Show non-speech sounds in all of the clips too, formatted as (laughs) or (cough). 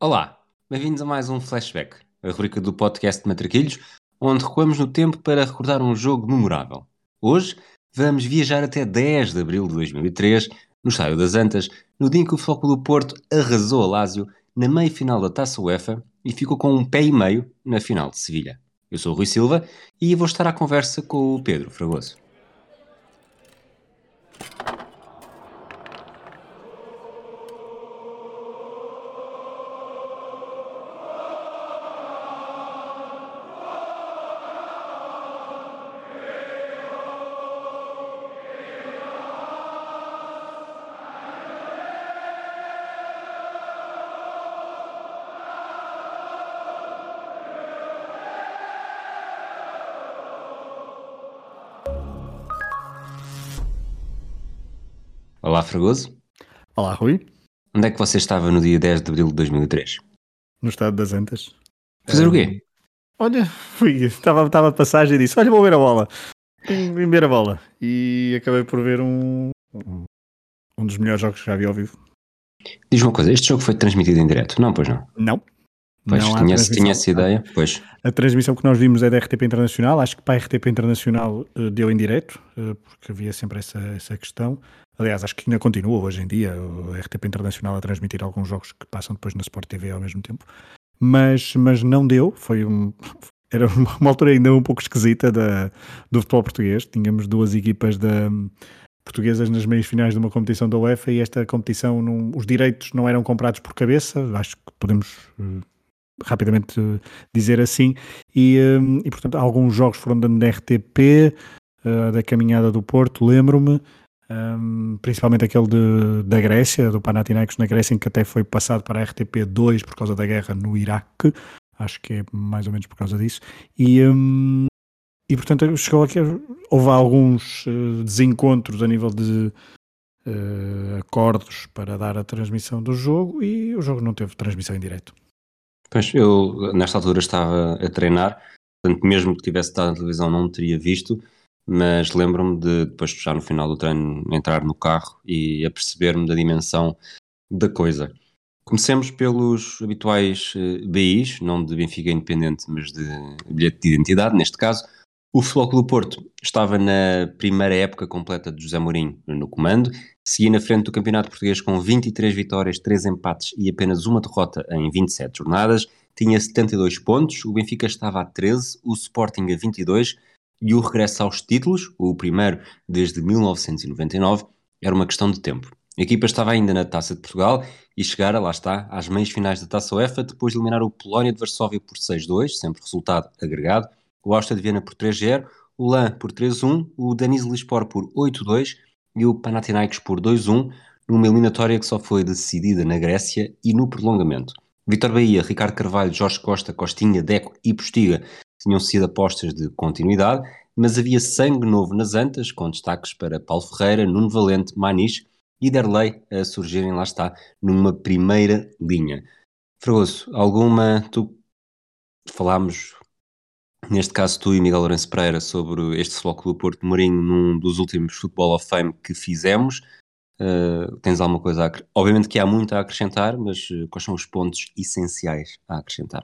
Olá, bem-vindos a mais um Flashback, a rubrica do podcast de Matraquilhos, onde recuamos no tempo para recordar um jogo memorável. Hoje vamos viajar até 10 de abril de 2003, no Estádio das Antas, no dia em que o Flóculo do Porto arrasou a Lásio na meia-final da Taça UEFA e ficou com um pé e meio na final de Sevilha. Eu sou o Rui Silva e vou estar à conversa com o Pedro Fragoso. Fragoso. Olá, Rui. Onde é que você estava no dia 10 de abril de 2003? No estado das Antas. Fazer o quê? Olha, (laughs) fui, estava, estava a passagem e disse: Olha, vou ver a bola. Vim vim ver a bola. E acabei por ver um, um dos melhores jogos que já vi ao vivo. Diz uma coisa, este jogo foi transmitido em direto? Não, pois não. Não. Pois, não tinha, tinha essa ideia, pois. A transmissão que nós vimos é da RTP Internacional. Acho que para a RTP Internacional eh, deu em direto, eh, porque havia sempre essa, essa questão. Aliás, acho que ainda continua hoje em dia a RTP Internacional a transmitir alguns jogos que passam depois na Sport TV ao mesmo tempo. Mas, mas não deu. Foi um, (laughs) era uma uma altura ainda um pouco esquisita da, do futebol português. Tínhamos duas equipas da, portuguesas nas meias finais de uma competição da UEFA e esta competição, não- os direitos não eram comprados por cabeça. Acho que podemos eh, rapidamente dizer assim. E, eh, e, portanto, alguns jogos foram dando na RTP, eh, da caminhada do Porto, lembro-me. Um, principalmente aquele de, da Grécia, do Panathinaikos na Grécia, em que até foi passado para a RTP2 por causa da guerra no Iraque, acho que é mais ou menos por causa disso. E, um, e portanto, chegou aqui, houve alguns eh, desencontros a nível de eh, acordos para dar a transmissão do jogo e o jogo não teve transmissão em direto. Pois, eu nesta altura estava a treinar, portanto, mesmo que tivesse estado na televisão não teria visto, mas lembro-me de depois, já no final do treino, entrar no carro e aperceber-me da dimensão da coisa. Comecemos pelos habituais eh, BIs, não de Benfica Independente, mas de bilhete de identidade, neste caso. O Clube do Porto estava na primeira época completa de José Mourinho no comando, seguia na frente do Campeonato Português com 23 vitórias, 3 empates e apenas uma derrota em 27 jornadas, tinha 72 pontos, o Benfica estava a 13, o Sporting a 22 e o regresso aos títulos, o primeiro desde 1999, era uma questão de tempo. A equipa estava ainda na Taça de Portugal e chegara, lá está, às meias finais da Taça UEFA, depois de eliminar o Polónia de Varsóvia por 6-2, sempre resultado agregado, o Áustria de Viena por 3-0, o LAN por 3-1, o Denizli Lispor por 8-2 e o Panathinaikos por 2-1, numa eliminatória que só foi decidida na Grécia e no prolongamento. Vitor Bahia, Ricardo Carvalho, Jorge Costa, Costinha, Deco e Postiga tinham sido apostas de continuidade, mas havia sangue novo nas antas, com destaques para Paulo Ferreira, Nuno Valente, Maniche e Derlei a surgirem, lá está, numa primeira linha. Fragoso, alguma, tu falámos, neste caso tu e Miguel Lourenço Pereira, sobre este Futebol Clube do Porto de Mourinho num dos últimos Football of Fame que fizemos. Uh, tens alguma coisa a acre- Obviamente que há muito a acrescentar, mas uh, quais são os pontos essenciais a acrescentar?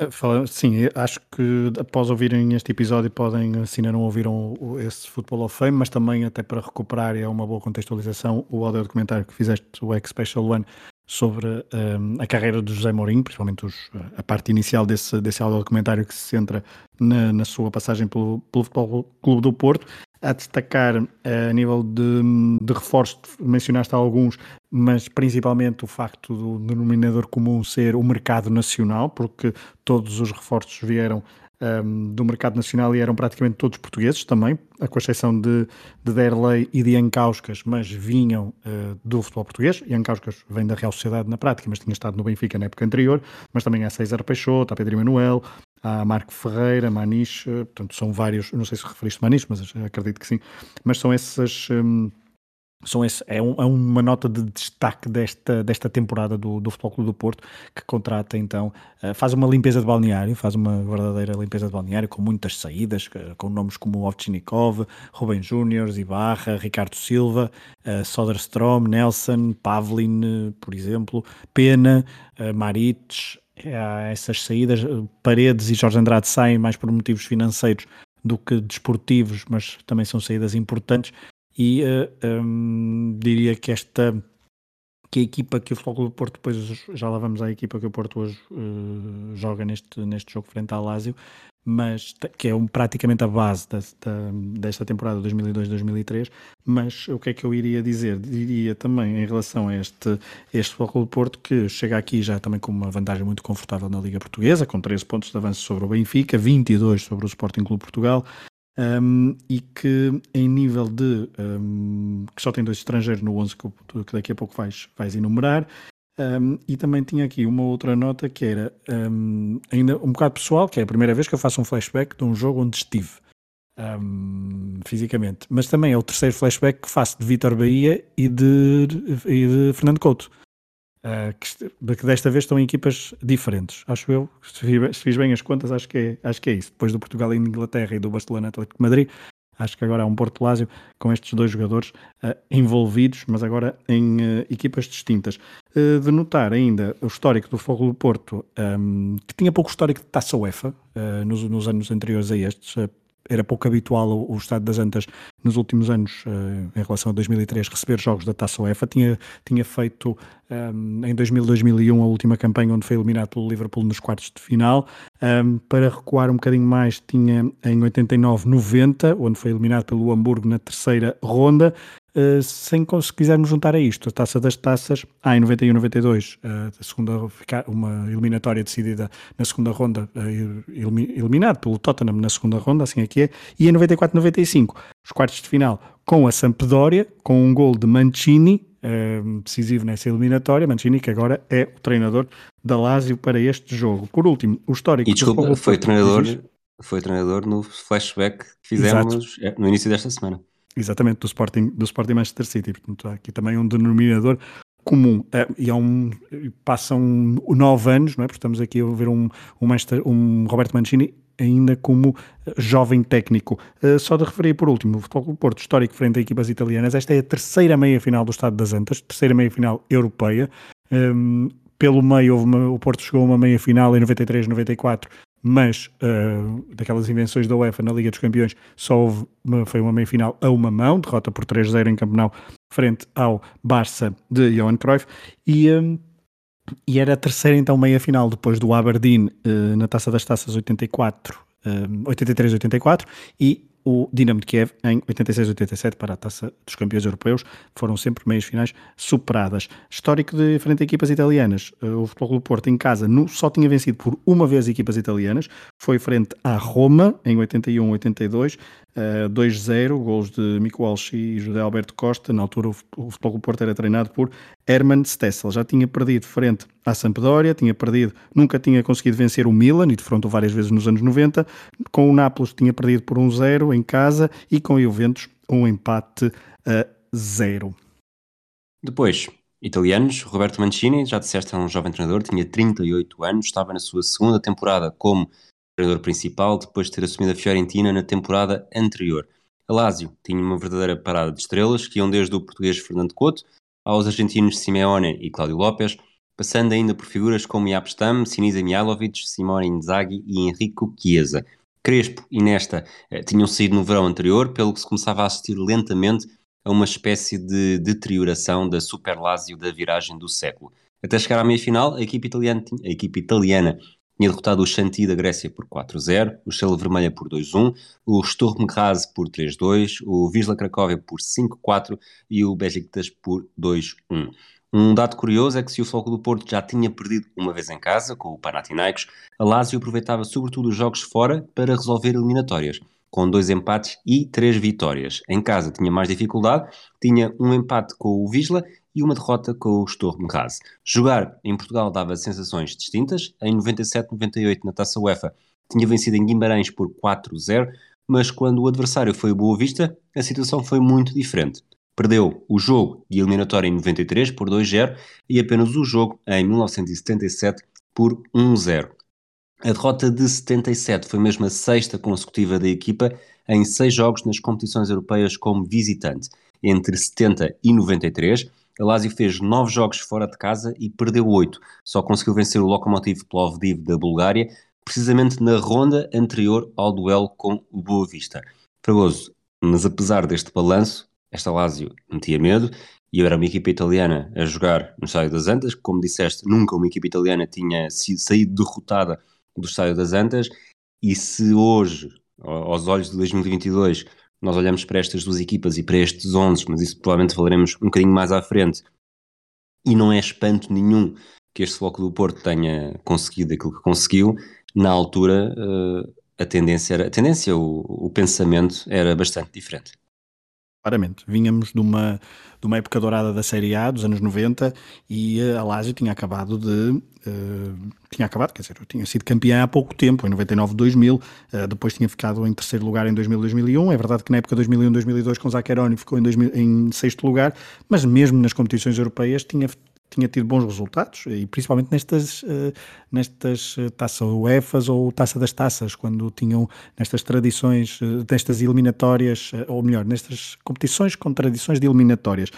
Eh, Sim, acho que após ouvirem este episódio podem, eh, se ainda não ouviram esse Football of Fame, mas também até para recuperar, e é uma boa contextualização, o audio documentário que fizeste, o X Special One, sobre ehm, a carreira do José Mourinho, principalmente os- a parte inicial desse, desse documentário que se centra na, na sua passagem pelo, pelo Futebol Clube do Porto, a destacar eh, a nível de, de reforço, mencionaste alguns, mas principalmente o facto do denominador comum ser o mercado nacional, porque todos os reforços vieram ehm, do mercado nacional e eram praticamente todos portugueses também, com exceção de, de Derlei e de Ancauscas, mas vinham eh, do futebol português. E Ancauscas vem da Real Sociedade na prática, mas tinha estado no Benfica na época anterior. Mas também há César Peixoto, há Pedro Emanuel, há Marco Ferreira, Maniche, eh, portanto são vários, não sei se referiste Maniche, mas acredito que sim, mas são essas. hum, são esse, é, um- é uma nota de destaque desta, desta temporada do, do Futebol Clube do Porto, que contrata então, eh, faz uma limpeza de balneário, faz uma verdadeira limpeza de balneário, com muitas saídas, eh, com nomes como Ovtchinikov, Rubem Júnior, Ibarra, Ricardo Silva, eh, Soderstrom, Nelson, Pavlin, por exemplo, Pena, Marites, essas saídas, Paredes e Jorge Andrade saem mais por motivos financeiros do que desportivos, mas também são saídas importantes e uh, um, diria que esta que a equipa que o Futebol do Porto, depois já lá vamos à equipa que o Porto hoje uh, joga neste, neste jogo frente ao Lásio, mas que é um, praticamente a base da, da, desta temporada 2002-2003, mas o que é que eu iria dizer? Diria também em relação a este, este Futebol do Porto que chega aqui já também com uma vantagem muito confortável na Liga Portuguesa, com 13 pontos de avanço sobre o Benfica, 22 sobre o Sporting Clube Portugal, um, e que em nível de um, que só tem dois estrangeiros no 11 que, que daqui a pouco vais, vais enumerar. Um, e também tinha aqui uma outra nota que era ainda um bocado pessoal, que é a primeira vez que eu faço um flashback de um jogo onde estive fisicamente, mas também é o terceiro flashback que faço de Vitor Bahia e de, e de Fernando Couto Uh, que, desta vez estão em equipas diferentes, acho eu. Se fiz, bem as contas, acho que, é, acho que é isso. Depois do Portugal e Inglaterra e do Barcelona Atlético Madrid, acho que agora há um Porto Lásio com estes dois jogadores uh, envolvidos, mas agora em uh, equipas distintas. de notar ainda o histórico do Fogo do Porto, um, que tinha pouco histórico de taça UEFA nos, nos, anos anteriores a estes, era pouco habitual o, o Estado das Antas nos últimos anos, uh, em relação a 2003, receber jogos da Taça UEFA. Tinha, tinha feito ehm, em 2000, 2001 a última campanha onde foi eliminado pelo Liverpool nos quartos de final. Ehm, para recuar um bocadinho mais, tinha em 89, 90, onde foi eliminado pelo Hamburgo na terceira ronda. Uh, sem, se quisermos juntar a isto, a taça das taças, há em 91, 92, uh, a segunda, uma eliminatória decidida na segunda ronda, eliminado pelo Tottenham na segunda ronda, assim aqui é, e em 94, 95, os quartos de final com a Sampdoria, com um gol de Mancini, uh, decisivo nessa eliminatória, Mancini que agora é o treinador da Lazio para este jogo. Por último, o histórico... E desculpa, foi treinador, foi treinador no flashback que fizemos Exato. No início desta semana. Exatamente, do Sporting, do Sporting Manchester City. Portanto, há aqui também um denominador comum. É, e há um, passam nove anos, não é? Porque estamos aqui a ver um, um, Manchester, um Roberto Mancini ainda como jovem técnico. Uh, só de referir por último, o Futebol Porto, histórico frente a equipas italianas. Esta é a terceira meia-final do Estado das Antas, terceira meia-final europeia. Um, pelo meio, uma, o Porto chegou a uma meia-final em 93, 94, mas uh, daquelas invenções da UEFA na Liga dos Campeões só houve foi uma meia-final a uma mão, derrota por 3-0 em Campeonato frente ao Barça de Johan Cruyff e, um, e era a terceira então meia-final depois do Aberdeen uh, na Taça das Taças 84 83-84 e o Dinamo de Kiev em 86-87 para a Taça dos Campeões Europeus. Foram sempre meias finais superadas. Histórico de frente a equipas italianas. Eh, o Futebol do Porto em casa só tinha vencido por uma vez equipas italianas. Foi frente à Roma em 81-82. 2-0, gols de Mico Walsh e José Alberto Costa. Na altura, o Futebol do Porto era treinado por Herman Stessel. Já tinha perdido frente à Sampdoria, tinha perdido, nunca tinha conseguido vencer o Milan e defrontou várias vezes nos anos 90. Com o Nápoles tinha perdido por 1-0 em casa e com o Juventus um empate a 0. Depois, italianos, Roberto Mancini, já disseste, é um jovem treinador, tinha 38 anos, estava na sua segunda temporada como treinador principal depois de ter assumido a Fiorentina na temporada anterior. A Lazio tinha uma verdadeira parada de estrelas que iam desde o português Fernando Couto aos argentinos Simeone e Cláudio Lopes, passando ainda por figuras como Yapstam, Sinisa Mihailovic, Simone Inzaghi e Enrico Chiesa. Crespo e Nesta eh, tinham saído no verão anterior, pelo que se começava a assistir lentamente a uma espécie de deterioração da Super Lazio da viragem do século. Até chegar à meia-final, a a equipe italiana tinha derrotado o Chantilly da Grécia por 4-0, o Estrela Vermelha por 2-1, o Sturm Graz por 3-2, o Wisla Cracóvia por 5-4 e o Besiktas por 2-1. Um dado curioso é que se o Foco do Porto já tinha perdido uma vez em casa, com o Panathinaikos, a Lazio aproveitava sobretudo os jogos fora para resolver eliminatórias, com dois empates e três vitórias. Em casa tinha mais dificuldade, tinha um empate com o Wisla e uma derrota com o Sturm Graz. Jogar em Portugal dava sensações distintas. Em 97-98, na Taça UEFA, tinha vencido em Guimarães por 4-0, mas quando o adversário foi o Boa Vista, a situação foi muito diferente. Perdeu o jogo de eliminatória em 93 por 2-0 e apenas o jogo em 1977 por 1-0. A derrota de 77 foi mesmo a sexta consecutiva da equipa em seis jogos nas competições europeias como visitante. Entre 70 e 93, a Lazio fez nove jogos fora de casa e perdeu oito. Só conseguiu vencer o Lokomotiv Plovdiv da Bulgária, precisamente na ronda anterior ao duelo com o Boa Vista. Fragoso, mas apesar deste balanço, esta Lazio metia medo e era uma equipa italiana a jogar no Estádio das Antas, como disseste, nunca uma equipa italiana tinha saído derrotada do Estádio das Antas, e se hoje, aos olhos de 2022, nós olhamos para estas duas equipas e para estes 11, mas isso provavelmente falaremos um bocadinho mais à frente, e não é espanto nenhum que este Floco do Porto tenha conseguido aquilo que conseguiu, na altura uh, a tendência, era, a tendência o, o pensamento era bastante diferente. Claramente, vínhamos de uma, de uma época dourada da Série A dos anos 90 e a Lazio tinha acabado de uh, tinha acabado, quer dizer, tinha sido campeã há pouco tempo, em 99, 2000, uh, depois tinha ficado em terceiro lugar em 2000, 2001. É verdade que na época 2001, 2002 com Zaccheroni ficou em, 2000, em sexto lugar, mas mesmo nas competições europeias tinha tinha tido bons resultados, e principalmente nestas, eh, nestas eh, taça UEFAs ou taça das taças, quando tinham nestas tradições, eh, nestas eliminatórias, ou melhor, nestas competições com tradições de eliminatórias.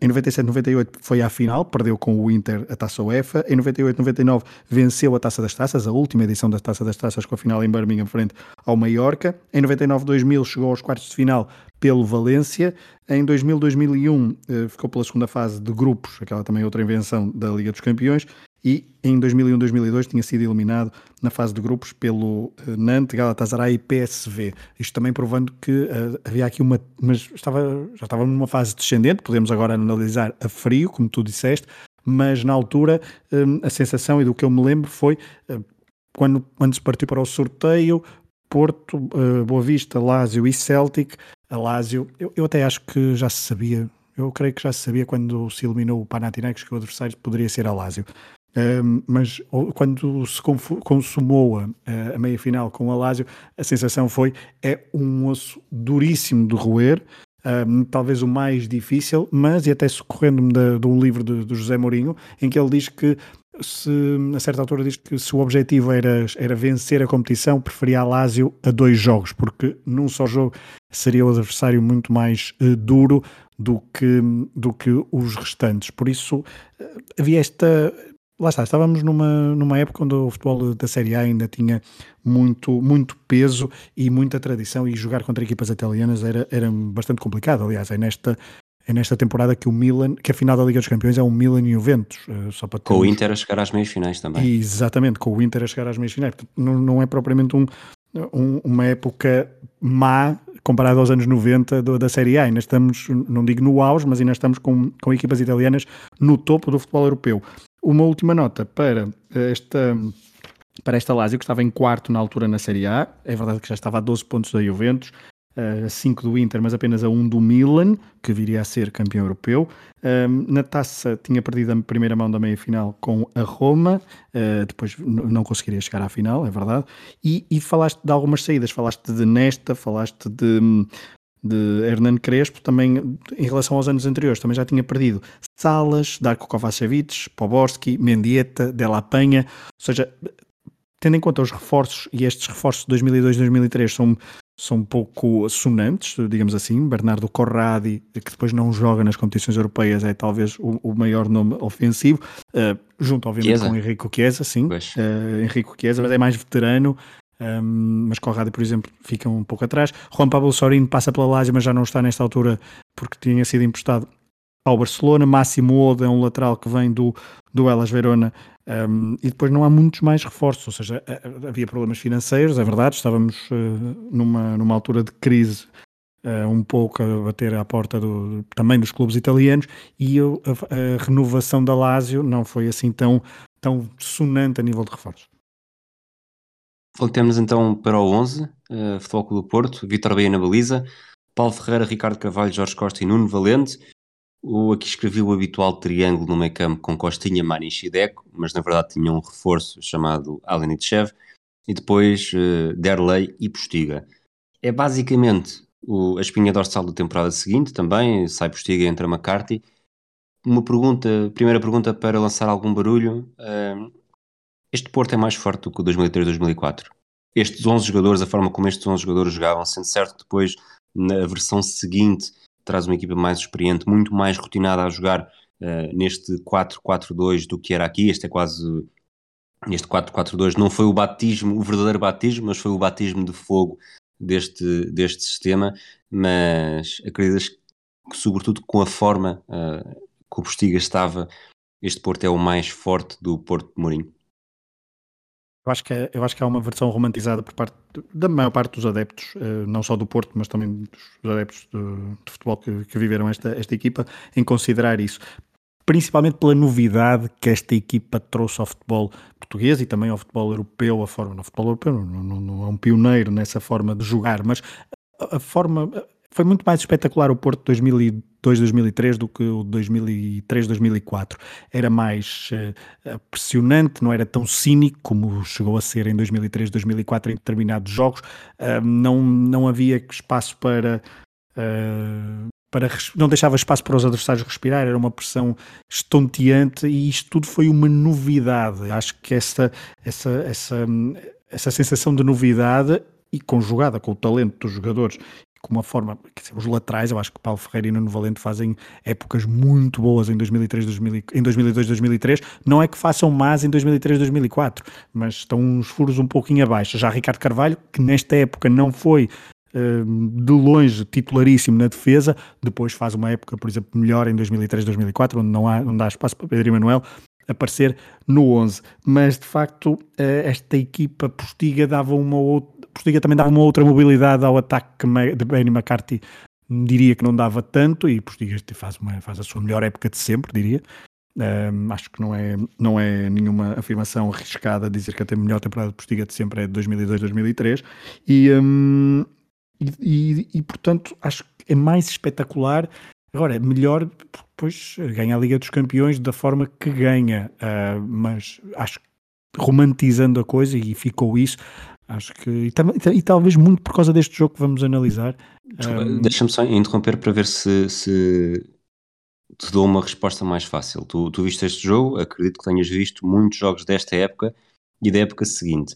Em 97, 98 foi à final, perdeu com o Inter a taça UEFA, em 98, 99 venceu a taça das taças, a última edição da taça das taças com a final em Birmingham frente ao Mallorca, em 99, 2000 chegou aos quartos de final pelo Valência. Em 2000, 2001 eh, ficou pela segunda fase de grupos, aquela também outra invenção da Liga dos Campeões, e em 2001, 2002 tinha sido eliminado na fase de grupos pelo eh, Nantes, Galatasaray e PSV. Isto também provando que uh, havia aqui uma, mas estava, já estava numa fase descendente, podemos agora analisar a frio, como tu disseste, mas na altura a sensação e do que eu me lembro foi quando, quando se partiu para o sorteio, Porto, Boa Vista, Lazio e Celtic. A Lazio, eu, eu até acho que já se sabia, eu creio que já se sabia quando se eliminou o Panathinaikos que o adversário poderia ser a Lazio. Mas quando se consumou a, a meia-final com Lazio, a sensação foi é um osso duríssimo de roer, talvez o mais difícil, mas e até socorrendo-me de, de, um livro de, de José Mourinho, em que ele diz que se, a certa altura diz que se o objetivo era, era vencer a competição, preferia a Lazio a dois jogos, porque num só jogo seria o adversário muito mais uh, duro do que, do que os restantes. Por isso uh, havia esta. Lá está, estávamos numa, numa época onde o futebol da Série A ainda tinha muito, muito peso e muita tradição, e jogar contra equipas italianas era, era bastante complicado. Aliás, é nesta, é nesta temporada que o Milan, que a final da Liga dos Campeões é um Milan e Juventus. Uh, só para termos... Com o Inter a chegar às meias finais também. Exatamente, com o Inter a chegar às meias finais. Não, não é propriamente um, um, uma época má comparado aos anos 90 do, da Série A. Ainda estamos, não digo no auge, mas ainda estamos com, com equipas italianas no topo do futebol europeu. Uma última nota para esta para esta Lazio, que estava em quarto na altura na Série A. É verdade que já estava a 12 pontos da Juventus, a 5 do Inter, mas apenas a 1 do Milan, que viria a ser campeão europeu. na taça tinha perdido a primeira mão da meia-final com a Roma, uh, depois não conseguiria chegar à final, é verdade. E, e, falaste de algumas saídas, falaste de Nesta, falaste de, de Hernan Crespo, também em relação aos anos anteriores, também já tinha perdido Salas, Darko Kovacevic, Poborski, Mendieta, Della Penha, ou seja, tendo em conta os reforços, e estes reforços de 2002 2003 são são um pouco sonantes, digamos assim. Bernardo Corradi, que depois não joga nas competições europeias, é talvez o, o maior nome ofensivo, uh, junto obviamente Chiesa. com Henrico Chiesa, sim, uh, Henrico Chiesa, mas é mais veterano. Um, ehm, mas Corradi, por exemplo, fica um pouco atrás. Juan Pablo Sorino passa pela Lazio, mas já não está nesta altura porque tinha sido emprestado ao Barcelona. Máximo Oda é um lateral que vem do, do Elas Verona um, e depois não há muitos mais reforços, ou seja, havia problemas financeiros, é verdade, estávamos uh, numa, numa altura de crise uh, um pouco a bater à porta do, também dos clubes italianos e eu, a, a, renovação da Lazio não foi assim tão, tão sonante a nível de reforços. Voltemos então para o 11, uh, Futebol Clube do Porto, Vitor Bahia na baliza, Paulo Ferreira, Ricardo Carvalho, Jorge Costa e Nuno Valente, o, aqui escrevi o habitual triângulo no meio campo com Costinha, Mani e Chideco, mas na verdade tinha um reforço chamado Alenitchev e depois uh, Derley e Postiga. É basicamente o, a espinha dorsal da temporada seguinte também, sai Postiga e entra McCarthy. Uma pergunta, primeira pergunta para lançar algum barulho. Uh, este Porto é mais forte do que o 2003-2004? Estes 11 jogadores, a forma como estes 11 jogadores jogavam, sendo certo depois na versão seguinte traz uma equipa mais experiente, muito mais rotinada a jogar uh, neste 4-4-2 do que era aqui. Este é quase. Este 4-4-2 não foi o batismo, o verdadeiro batismo, mas foi o batismo de fogo deste, deste sistema. Mas acreditas que, sobretudo com a forma uh, que o Postiga estava, este Porto é o mais forte do Porto de Mourinho? Eu acho, que é, eu acho que há uma versão romantizada por parte da maior parte dos adeptos, eh, não só do Porto, mas também dos adeptos de, de futebol que, que, viveram esta, esta equipa, em considerar isso. Principalmente pela novidade que esta equipa trouxe ao futebol português e também ao futebol europeu, a forma, no futebol europeu não, não, não é um pioneiro nessa forma de jogar, mas a, a forma, foi muito mais espetacular o Porto 2002, 2003 do que o 2003, 2004. Era mais uh, pressionante, não era tão cínico como chegou a ser em 2003, 2004 em determinados jogos. Uh, não, não havia espaço para. Uh, para, não deixava espaço para os adversários respirar, era uma pressão estonteante e isto tudo foi uma novidade. Acho que essa, essa, essa, essa sensação de novidade e conjugada com o talento dos jogadores com uma forma, dizer, os laterais, eu acho que Paulo Ferreira e Nuno Valente fazem épocas muito boas em 2003, 2000, em 2002, 2003, não é que façam más em 2003, 2004, mas estão uns furos um pouquinho abaixo. Já Ricardo Carvalho, que nesta época não foi hum, de longe titularíssimo na defesa, depois faz uma época, por exemplo, melhor em 2003, 2004, onde não há, onde há espaço para Pedro Emanuel aparecer no 11, mas de facto eh, esta equipa postiga dava uma outra Postiga também dava uma outra mobilidade ao ataque de Benny McCarthy diria que não dava tanto e Postiga faz, uma, faz a sua melhor época de sempre, diria. Um, acho que não é, não é nenhuma afirmação arriscada dizer que a melhor temporada de Postiga de sempre é de 2002-2003 e, um, e, e, e, portanto acho que é mais espetacular agora melhor depois ganha a Liga dos Campeões da forma que ganha uh, mas acho que romantizando a coisa e ficou isso Acho que. E, e, talvez muito por causa deste jogo que vamos analisar. Um... Deixa-me só interromper para ver se, se te dou uma resposta mais fácil. Tu, tu viste este jogo, acredito que tenhas visto muitos jogos desta época e da época seguinte.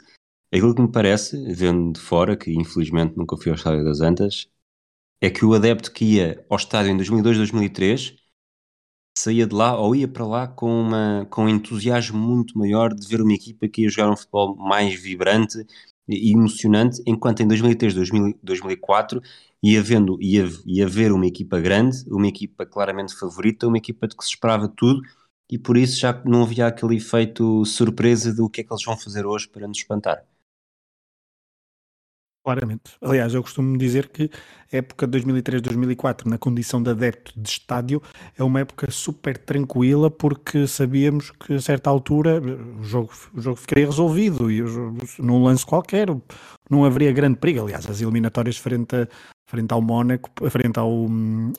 Aquilo que me parece, vendo de fora, que infelizmente nunca fui ao Estádio das Antas, é que o adepto que ia ao estádio em 2002, 2003 saía de lá ou ia para lá com, uma, com um entusiasmo muito maior de ver uma equipa que ia jogar um futebol mais vibrante e emocionante, enquanto em 2003, 2004 ia, vendo, ia, ia ver uma equipa grande, uma equipa claramente favorita, uma equipa de que se esperava tudo e por isso já não havia aquele efeito surpresa do que é que eles vão fazer hoje para nos espantar. Claramente. Aliás, eu costumo dizer que a época de 2003-2004, na condição de adepto de estádio, é uma época super tranquila porque sabíamos que a certa altura o jogo, o jogo ficaria resolvido e num lance qualquer não haveria grande perigo. Aliás, as eliminatórias frente, a, frente ao Mónaco, frente ao,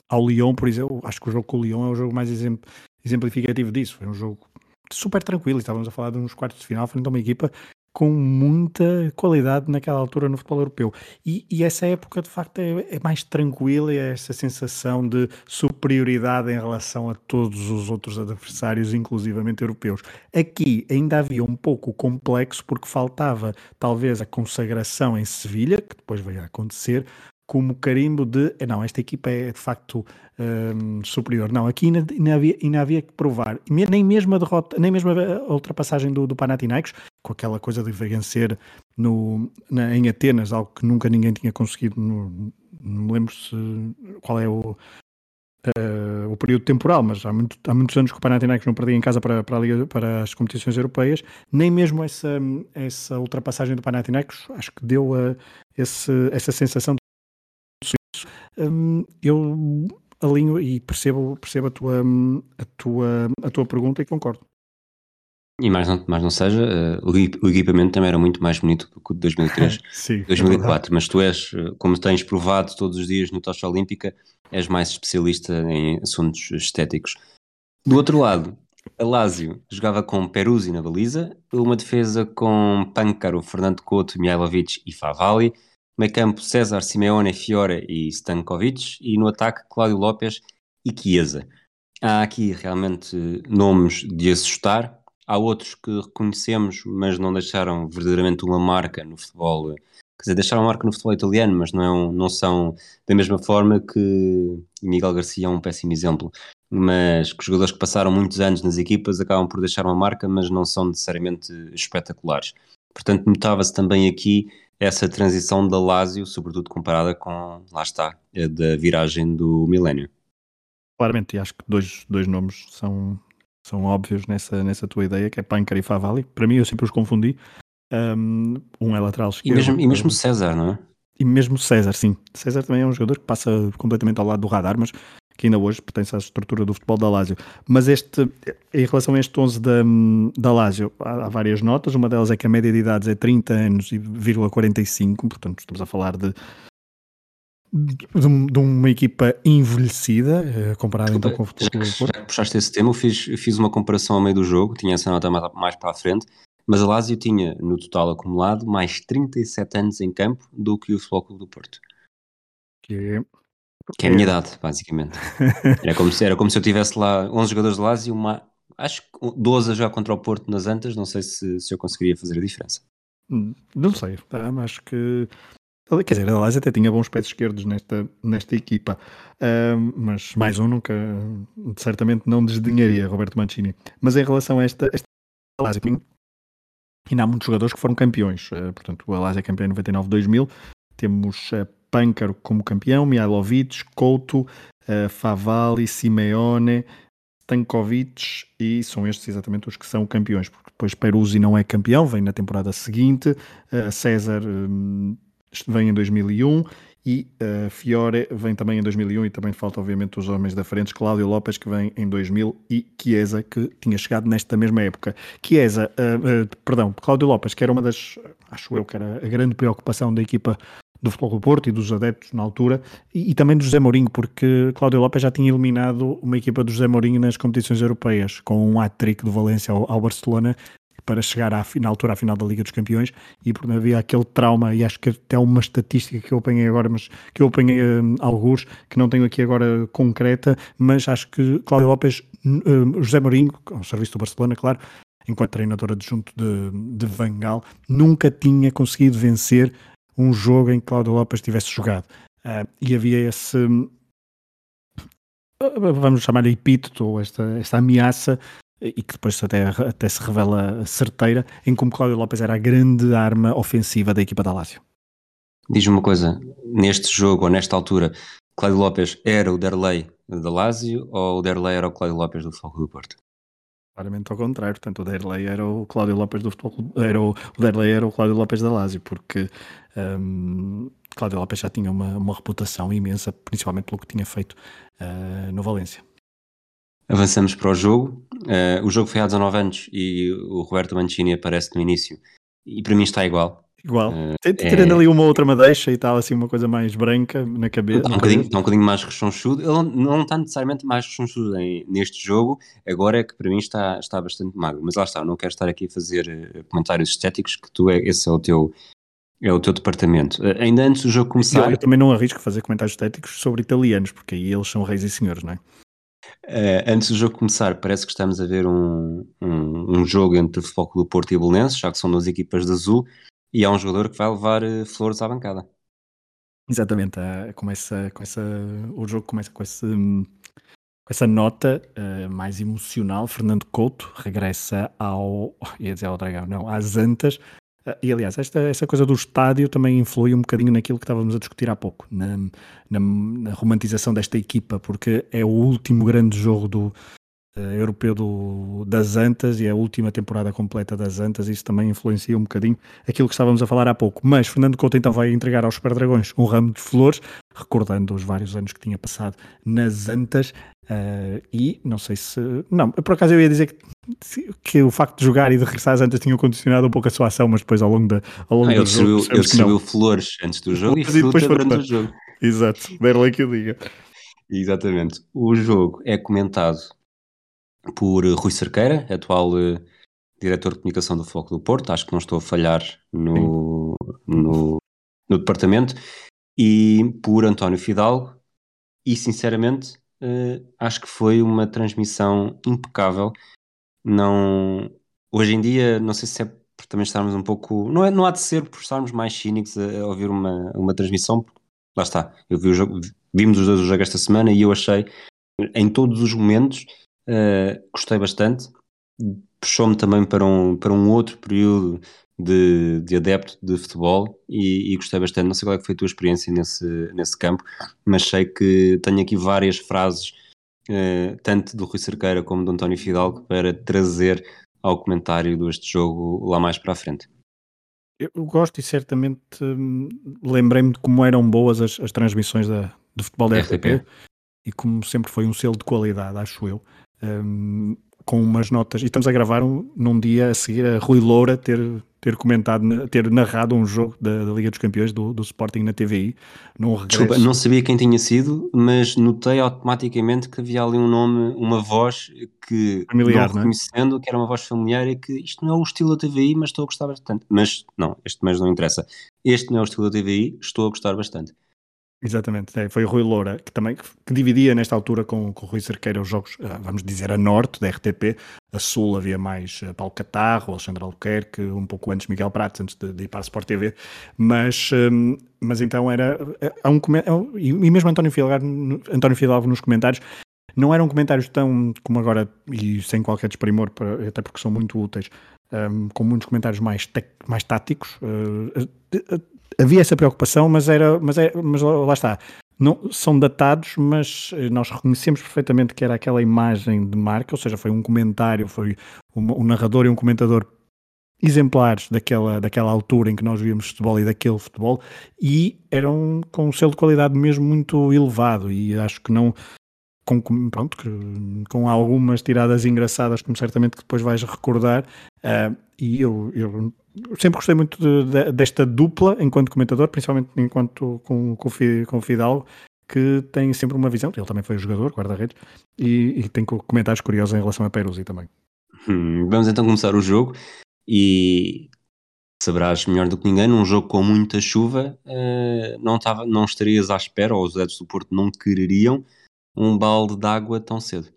ao Lyon, por exemplo, acho que o jogo com o Lyon é o jogo mais exemplificativo disso. Foi um jogo super tranquilo. Estávamos a falar de uns quartos de final frente a uma equipa com muita qualidade naquela altura no futebol europeu. E, e essa época, de facto, é, é, mais tranquila é essa sensação de superioridade em relação a todos os outros adversários, inclusivamente europeus. Aqui ainda havia um pouco complexo, porque faltava talvez a consagração em Sevilha, que depois veio a acontecer, como carimbo de eh, não, esta equipa é de facto um, superior. Não, aqui ainda, ainda, havia, ainda havia que provar, nem mesmo a derrota, nem mesmo a ultrapassagem do, do Panathinaikos, com aquela coisa de vencer no, na, em Atenas, algo que nunca ninguém tinha conseguido, no, não me lembro se, qual é o, Uh, o período temporal, mas há, muito, há, muitos anos que o Panathinaikos não perdia em casa para, para, Liga, para, as competições europeias, nem mesmo essa, essa ultrapassagem do Panathinaikos acho que deu a, esse, essa sensação Hum, eu alinho e percebo, percebo a, tua, a, tua, a tua pergunta e concordo. E mais não, mais não seja, uh, o, equipamento também era muito mais bonito do que o de 2003, (laughs) Sim, 2004, é mas tu és, eh, como tens provado todos os dias no Tocha Olímpica, és mais especialista em assuntos estéticos. Do outro lado, a Lazio jogava com Peruzzi na baliza, uma defesa com Pancaro, Fernando Couto, Mihailovic e Favali, meio campo César, Simeone, Fiore e Stankovic e no ataque Cláudio Lopes e Chiesa. Há aqui realmente nomes de assustar, há outros que reconhecemos, mas não deixaram verdadeiramente uma marca no futebol, quer dizer, deixaram marca no futebol italiano, mas não, não são da mesma forma que Miguel Garcia é um péssimo exemplo. mas que jogadores que passaram muitos anos nas equipas acabam por deixar uma marca, mas não são necessariamente espetaculares. Portanto, notava-se também aqui essa transição da Lazio, sobretudo comparada com, lá está, da viragem do milénio. Claramente, e acho que dois, dois nomes são, são óbvios nessa, nessa tua ideia, que é Panker e Favali. Para mim, eu sempre os confundi. Um, um é lateral esquerdo. E mesmo, e mesmo César, não é? E mesmo César, sim. César também é um jogador que passa completamente ao lado do radar, mas que ainda hoje pertence à estrutura do futebol da Lazio. Mas este, em relação a este 11 da, da Lazio, há, há, várias notas. Uma delas é que a média de idades é 30 anos e 45, portanto estamos a falar de, de, de uma equipa envelhecida, eh, comparada então com o futebol do Porto. Puxaste esse tema, eu fiz, fiz uma comparação ao meio do jogo, tinha essa nota mais, mais para a frente, mas a Lazio tinha, no total acumulado, mais 37 anos em campo do que o Futebol Clube do Porto. Que. Que é a minha idade, basicamente. (laughs) Era como se, era como se eu tivesse lá 11 jogadores de Lazio, uma, acho que 12 a jogar contra o Porto nas Antas, não sei se, se eu conseguiria fazer a diferença. Hum, não sei, tá, acho que Quer dizer, a Lazio até tinha bons pés esquerdos nesta, nesta equipa, uh, mas mais um nunca, certamente não desdenharia Roberto Mancini. Mas em relação a esta, esta Lazio, ainda há muitos jogadores que foram campeões. Uh, portanto, o Lazio é campeão em 99-2000. Temos uh, Pâncaro como campeão, Mihailovic, Couto, uh, Favali, Simeone, Stankovic e são estes exatamente os que são campeões, porque depois Peruzzi não é campeão, vem na temporada seguinte, uh, César um, vem em 2001 e uh, Fiore vem também em 2001 e também falta obviamente os homens da frente, Cláudio Lopes que vem em 2000 e Chiesa que tinha chegado nesta mesma época. Chiesa, perdão, Cláudio Lopes que era uma das, acho eu que era a grande preocupação da equipa do Futebol do Porto e dos adeptos na altura e, e também do José Mourinho, porque Cláudio Lopes já tinha eliminado uma equipa do José Mourinho nas competições europeias com um hat-trick do Valência ao, ao Barcelona para chegar à, na altura à final da Liga dos Campeões e porque havia aquele trauma e acho que até uma estatística que eu apanhei agora, mas que eu apanhei um, alguns, que não tenho aqui agora concreta, mas acho que Cláudio Lopes, um, José Mourinho, ao serviço do Barcelona, claro, enquanto treinador adjunto de, de Vangal, nunca tinha conseguido vencer um jogo em que Cláudio Lopes tivesse jogado. Uh, e havia esse vamos chamar epíteto, ou esta, esta ameaça e que depois até, até se revela certeira, em como Cláudio Lopes era a grande arma ofensiva da equipa da Lazio. Diz-me uma coisa, neste jogo ou nesta altura, Cláudio Lopes era o Derlei da Lazio ou o Derlei era o Cláudio Lopes do Futebol do Porto? Claramente ao contrário, portanto o Derlei era o Cláudio Lopes do futebol, era o, o Derlei era o Cláudio Lopes da Lazio, porque um, Cláudio Lopes já tinha uma, uma reputação imensa, principalmente pelo que tinha feito uh, no Valência. Avançamos para o jogo. Uh, o jogo foi há 19 anos e o Roberto Mancini aparece no início. E para mim está igual. Igual. Uh, Tirando é... ali uma outra madeixa e tal, assim, uma coisa mais branca na cabeça. Está um, bocadinho, está um bocadinho mais rechonchudo. Ele não está necessariamente mais rechonchudo em, neste jogo. Agora é que para mim está, está bastante magro. Mas lá está, não quero estar aqui a fazer uh, comentários estéticos, que tu é, esse é o teu. É o teu departamento. Uh, ainda antes do jogo começar. Eu, eu também não arrisco fazer comentários estéticos sobre italianos, porque aí eles são reis e senhores, não é? Uh, antes do jogo começar, parece que estamos a ver um, um, um jogo entre o Futebol Clube do Porto e o Belenenses, já que são duas equipas de azul, e há um jogador que vai levar uh, flores à bancada. Exatamente, uh, começa, começa, o jogo começa com, esse, com essa nota uh, mais emocional. Fernando Couto regressa ao, (laughs) ia dizer ao Dragão, não, às Antas, ah, e aliás, esta, esta coisa do estádio também influi um bocadinho naquilo que estávamos a discutir há pouco, na, na, na romantização desta equipa, porque é o último grande jogo do uh, europeu do, das Antas e é a última temporada completa das Antas, isso também influencia um bocadinho aquilo que estávamos a falar há pouco. Mas Fernando Couto então vai entregar aos Super Dragões um ramo de flores, recordando os vários anos que tinha passado nas Antas, Uh, e não sei se. Não, por acaso eu ia dizer que, que o facto de jogar e de regressar antes tinha condicionado um pouco a sua ação, mas depois ao longo, da, ao longo ah, do jogo. Ele distribuiu flores antes do jogo e, (laughs) e fruta durante o jogo. Exato, Berlei que eu diga. Exatamente. O jogo é comentado por Rui Cerqueira, atual uh, diretor de comunicação do Foco do Porto. Acho que não estou a falhar no, no, no departamento. E por António Fidalgo. E sinceramente uh, acho que foi uma transmissão impecável. Não, hoje em dia, não sei se é por também estarmos um pouco. Não, é, não há de ser por estarmos mais cínicos a, a ouvir uma, uma transmissão, lá está. Eu vi o jogo, vimos os dois o jogo esta semana e eu achei em todos os momentos, uh, gostei bastante. Puxou-me também para um, para um outro período de, de adepto de futebol e, e, gostei bastante. Não sei qual é que foi a tua experiência nesse, nesse campo, mas sei que tenho aqui várias frases, uh, tanto do Rui Cerqueira como do António Fidalgo, para trazer ao comentário deste jogo lá mais para a frente. Eu gosto e certamente hum, lembrei-me de como eram boas as, as transmissões da, do futebol da RTP. RTP e como sempre foi um selo de qualidade, acho eu. Um, com umas notas, e estamos a gravar um, num dia a seguir a Rui Loura ter, ter comentado, ter narrado um jogo da, da Liga dos Campeões do, do Sporting na TVI, num regresso. Desculpa, não sabia quem tinha sido, mas notei automaticamente que havia ali um nome, uma voz que familiar, não é? reconhecendo que era uma voz familiar e que isto não é o estilo da TVI, mas estou a gostar bastante. Mas não, este mas não interessa. Este não é o estilo da TVI, estou a gostar bastante. Exatamente, é, foi o Rui Loura que também que dividia nesta altura com, com o Rui Cerqueira os jogos, ah, vamos dizer, a norte da RTP, a sul havia mais uh, Paulo Catarro, Alexandre Albuquerque, um pouco antes Miguel Pratos, antes de, de ir para a Sport TV, mas, um, mas então era, é, há um, e mesmo António Fidalgo, António Fidalgo nos comentários, não eram comentários tão, como agora, e sem qualquer desprimor, até porque são muito úteis, um, com muitos comentários mais, mais táticos, uh, havia essa preocupação, mas era, mas, é, mas lá está. Não, são datados, mas eh, nós reconhecemos perfeitamente que era aquela imagem de marca, ou seja, foi um comentário, foi um, um narrador e um comentador exemplares daquela, daquela altura em que nós víamos futebol e daquele futebol e eram com um selo de qualidade mesmo muito elevado e acho que não com, pronto, com algumas tiradas engraçadas como certamente que depois vais recordar uh, e eu, eu sempre gostei muito de, de, desta dupla enquanto comentador, principalmente enquanto com, com, com o Fidalgo, que tem sempre uma visão. Ele também foi jogador, guarda-redes, e, e, tem comentários curiosos em relação a Peruzzi também. Hum, vamos então começar o jogo e saberás melhor do que ninguém, num jogo com muita chuva, uh, não, tava, não estarias à espera, ou os adeptos do Porto não quereriam, um balde de água tão cedo.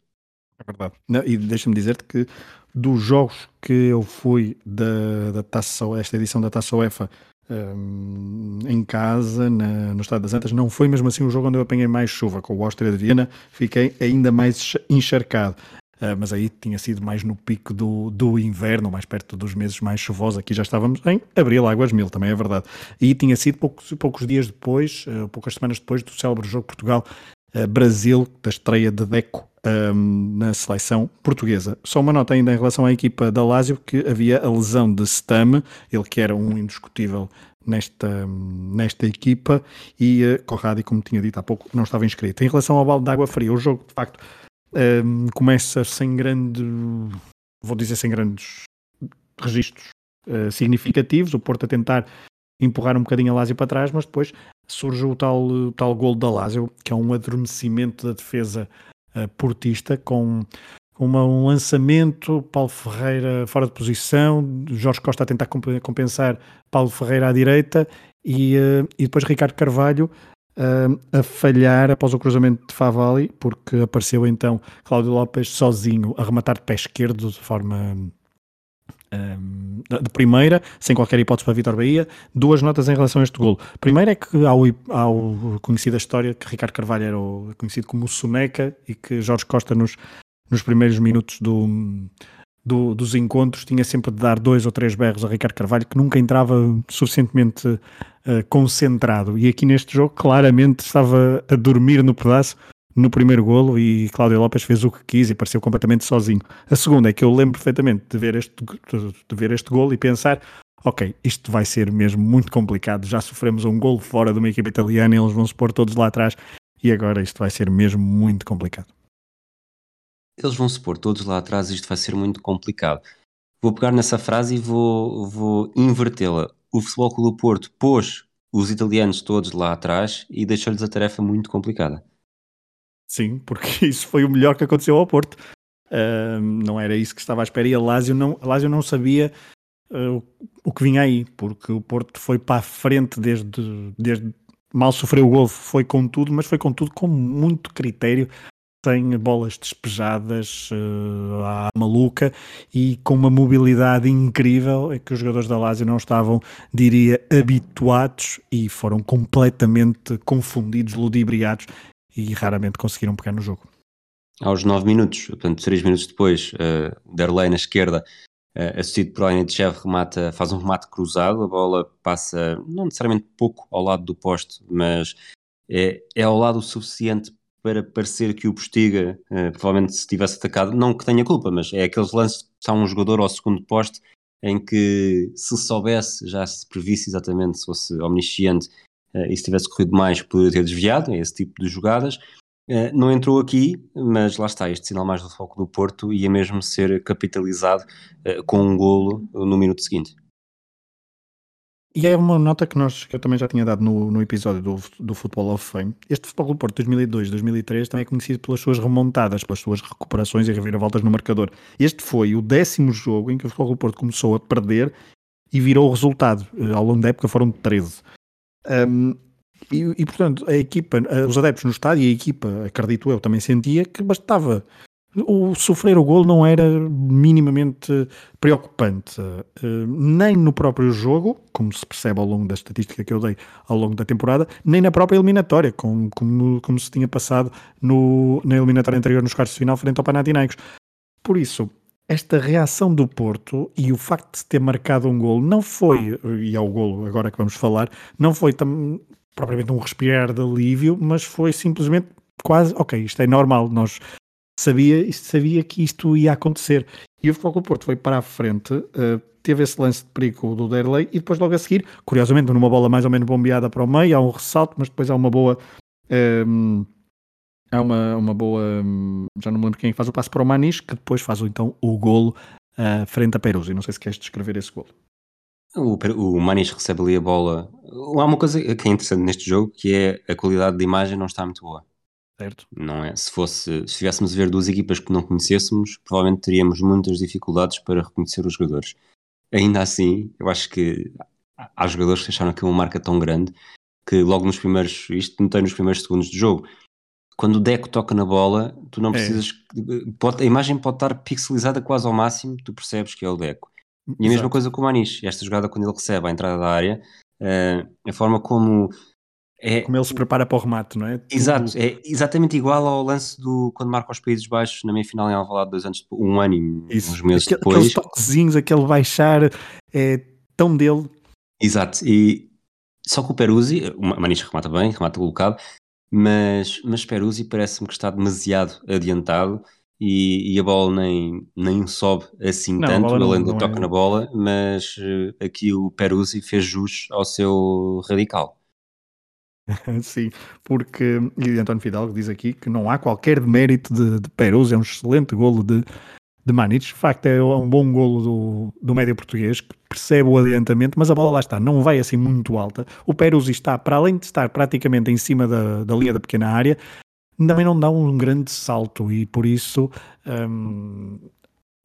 É verdade. Não, e deixa-me dizer-te que dos jogos que eu fui da, da taça, esta edição da Taça UEFA um, em casa, na, no Estado das Antas, não foi mesmo assim o jogo onde eu apanhei mais chuva. Com o Áustria de Viena fiquei ainda mais encharcado. Uh, mas aí tinha sido mais no pico do, do inverno, mais perto dos meses mais chuvosos. Aqui já estávamos em abril, águas mil, também é verdade. E tinha sido poucos, poucos dias depois, uh, poucas semanas depois do célebre jogo Portugal-Brasil, da estreia de Deco um, na seleção portuguesa. Só uma nota ainda em relação à equipa da Lazio, que havia a lesão de Stam, ele que era um indiscutível nesta, nesta equipa, e uh, Corradi, como tinha dito há pouco, não estava inscrito. Em relação ao balde de água fria, o jogo, de facto, um, começa sem grande, vou dizer, sem grandes registros uh, significativos, o Porto a tentar empurrar um bocadinho a Lazio para trás, mas depois surge o tal, tal gol da Lazio, que é um adormecimento da defesa portista, com uma, um lançamento, Paulo Ferreira fora de posição, Jorge Costa a tentar compensar Paulo Ferreira à direita e, uh, e depois Ricardo Carvalho uh, a falhar após o cruzamento de Favali, porque apareceu então Cláudio Lopes sozinho a rematar de pé esquerdo de forma de primeira, sem qualquer hipótese para Vitor Bahia, duas notas em relação a este golo. Primeiro é que ao, ao conhecida história que Ricardo Carvalho era o, conhecido como o Soneca e que Jorge Costa nos, nos primeiros minutos do, do, dos encontros tinha sempre de dar dois ou três berros a Ricardo Carvalho que nunca entrava suficientemente uh, concentrado e aqui neste jogo claramente estava a dormir no pedaço no primeiro golo e Cláudio Lopes fez o que quis e pareceu completamente sozinho. A segunda é que eu lembro perfeitamente de ver este, de ver este golo e pensar ok, isto vai ser mesmo muito complicado, já sofremos um golo fora de uma equipa italiana, eles vão se pôr todos lá atrás e agora isto vai ser mesmo muito complicado. Eles vão se pôr todos lá atrás e isto vai ser muito complicado. Vou pegar nessa frase e vou, vou invertê-la. O Futebol Clube do Porto pôs os italianos todos lá atrás e deixou-lhes a tarefa muito complicada. Sim, porque (laughs) isso foi o melhor que aconteceu ao Porto. Uh, não era isso que estava à espera e a Lazio não, a Lazio não sabia uh, o que vinha aí, porque o Porto foi para a frente desde, desde mal sofreu o gol, foi com tudo, mas foi com tudo com muito critério, sem bolas despejadas uh, à maluca e com uma mobilidade incrível é que os jogadores da Lazio não estavam, diria, habituados e foram completamente confundidos, ludibriados e raramente conseguiram pegar no jogo. aos 9 minutos, portanto 3 minutos depois, uh, Derlei na esquerda, uh, assistido por Ainichev, remata, faz um remate cruzado, a bola passa não necessariamente pouco ao lado do poste, mas é, é ao lado o suficiente para parecer que o Postiga, uh, provavelmente se tivesse atacado, não que tenha culpa, mas é aqueles lances que está um jogador ao segundo poste em que se soubesse, já se previsse exatamente, se fosse omnisciente e se tivesse corrido mais, poderia ter desviado, é esse tipo de jogadas. Uh, não entrou aqui, mas lá está, este sinal mais do foco do Porto ia mesmo ser capitalizado com um golo no minuto seguinte. E é uma nota que, nós, que eu também já tinha dado no, no episódio do, do Football of Fame. Este Futebol do Porto 2002-2003 também é conhecido pelas suas remontadas, pelas suas recuperações e reviravoltas no marcador. Este foi o décimo jogo em que o Futebol do Porto começou a perder e virou o resultado. Eh, ao longo da época foram 13. Um, e, e, portanto, a equipa, os adeptos no estádio e a equipa, acredito eu, também sentia que bastava o sofrer o gol não era minimamente preocupante, nem no próprio jogo, como se percebe ao longo da estatística que eu dei ao longo da temporada, nem na própria eliminatória, como, como, como se tinha passado no, na eliminatória anterior nos quartos de final frente ao Panathinaikos. Por isso, esta reação do Porto e o facto de se ter marcado um gol não foi, e é o golo agora que vamos falar, não foi tam, propriamente um respirar de alívio, mas foi simplesmente quase, ok, isto é normal, nós sabia, sabia que isto ia acontecer. E o Futebol Porto foi para a frente, uh, teve esse lance de perigo do Derley e depois logo a seguir, curiosamente, numa bola mais ou menos bombeada para o meio, há um ressalto, mas depois há uma boa. Um, há uma, uma boa. Já não me lembro quem é faz o passo para o Manis, que depois faz então o golo uh, frente a Peruzzi. Não sei se queres descrever esse golo. O, o Manis recebe ali a bola. Há uma coisa que é interessante neste jogo que é a qualidade de imagem não está muito boa. Certo. Não é? Se fosse, se estivéssemos a ver duas equipas que não conhecêssemos, provavelmente teríamos muitas dificuldades para reconhecer os jogadores. Ainda assim, eu acho que há jogadores que acharam aquilo uma marca tão grande que logo nos primeiros, isto notei nos primeiros segundos do jogo, quando o Deco toca na bola, tu não é. precisas, é. pode, a imagem pode estar pixelizada quase ao máximo, tu percebes que é o Deco. E a Exato. mesma coisa com o Maniche, esta jogada quando ele recebe a entrada da área, uh, a forma como é, Como ele se prepara para o remate, não é? Exato, é exatamente igual ao lance do quando marca os Países Baixos na meia final em Alvalade dois anos, um ano e Isso. uns meses Aquele, depois. Aqueles toquezinhos, aquele baixar, é tão dele. Exato, e só que o Peruzzi, o Maniche remata bem, remata colocado, mas, mas Peruzzi parece-me que está demasiado adiantado e, e, a bola nem, nem sobe assim não, tanto, ele ainda toca é... na bola, mas uh, aqui o Peruzzi fez jus ao seu radical. (laughs) Sim, porque e António Fidalgo diz aqui que não há qualquer demérito de, de Perus, é um excelente golo de, de Manites. De facto, é um bom golo do, do médio português que percebe o adiantamento, mas a bola lá está, não vai assim muito alta. O Perus está, para além de estar praticamente em cima da, da linha da pequena área, também não dá um grande salto e por isso hum,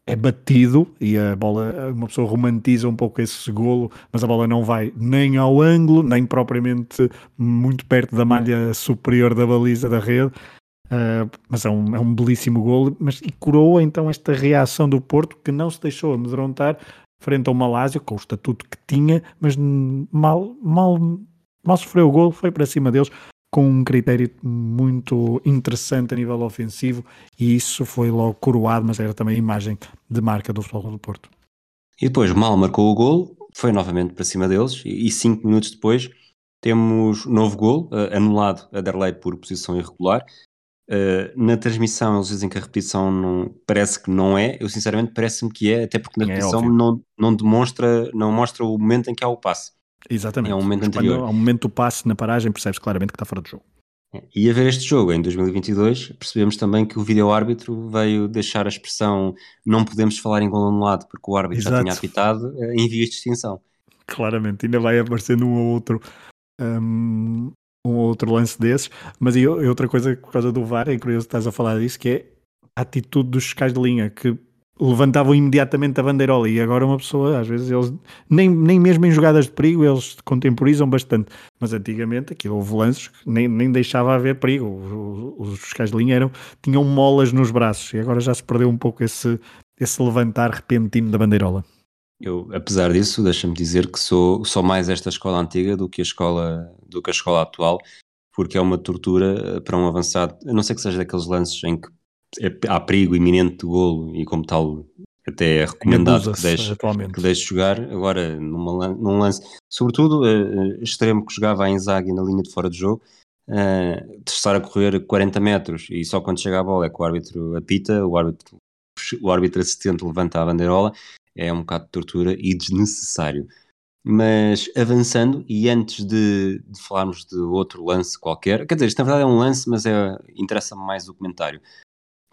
é batido e a bola, uma pessoa romantiza um pouco esse golo, mas a bola não vai nem ao ângulo, nem propriamente muito perto da malha superior da baliza da rede. Uh, mas é um, é um belíssimo golo, mas e coroa então esta reação do Porto que não se deixou amedrontar frente ao Malásia, com o estatuto que tinha, mas mal, mal, mal sofreu o golo, foi para cima deles, com um critério muito interessante a nível ofensivo e isso foi logo coroado, mas era também a imagem de marca do Futebol do Porto. E depois mal marcou o gol, foi novamente para cima deles e cinco minutos depois temos novo gol, uh, anulado a Derlei por posição irregular. Uh, na transmissão eles dizem que a repetição não, parece que não é, eu sinceramente parece-me que é, até porque na é repetição não, não demonstra, não mostra o momento em que há o passe. Exatamente. É um momento anterior. Ao momento do passe na paragem, percebes claramente que está fora do jogo. É, e a ver este jogo em 2022, percebemos também que o vídeo-árbitro veio deixar a expressão não podemos falar em gol anulado porque o árbitro Exato. já tinha apitado eh, em vias de extinção. Claramente, ainda vai aparecendo um ou outro um, um outro lance desses, mas e, outra coisa por causa do VAR, é curioso que estás a falar disso, que é a atitude dos fiscais de linha, que levantavam imediatamente a bandeirola e agora uma pessoa, às vezes, eles nem, nem mesmo em jogadas de perigo eles contemporizam bastante, mas antigamente aquilo houve lances que nem, nem deixava haver perigo, os, os fiscais de linha eram, tinham molas nos braços. E agora já se perdeu um pouco esse, esse levantar repentino da bandeirola. Eu, apesar disso, deixa-me dizer que sou, sou mais esta escola antiga do que a escola, do que a escola atual, porque é uma tortura para um avançado, a não ser que seja daqueles lances em que é, há perigo iminente de golo e como tal até é recomendado que deixe, que deixe jogar. Agora, numa, num lance, sobretudo, uh, extremo que jogava a Inzaghi na linha de fora de jogo, uh, de estar a correr 40 metros e só quando chega a bola é que o árbitro apita, o árbitro, o árbitro assistente levanta a bandeirola, é um bocado de tortura e desnecessário. Mas avançando, e antes de, de, falarmos de outro lance qualquer, quer dizer, isto na verdade é um lance, mas é, interessa-me mais o comentário.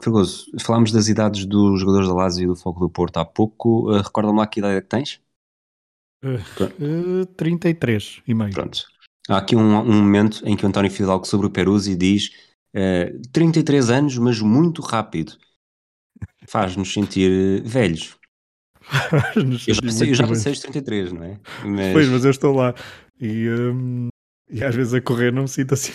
Fregoso, falámos das idades dos jogadores da Lazio e do Foco do Porto há pouco. Uh, Recorda-me lá que idade é que tens? Uh, uh, 33 e meio. Pronto. Há aqui um, um, momento em que o António Fidalgo sobre o Peruzzi diz uh, 33 anos, mas muito rápido. Faz-nos sentir velhos. Eu já, (laughs) sei, eu já passei os 33, não é? Mas... Pois, mas eu estou lá. E, um, e às vezes a correr não me sinto assim.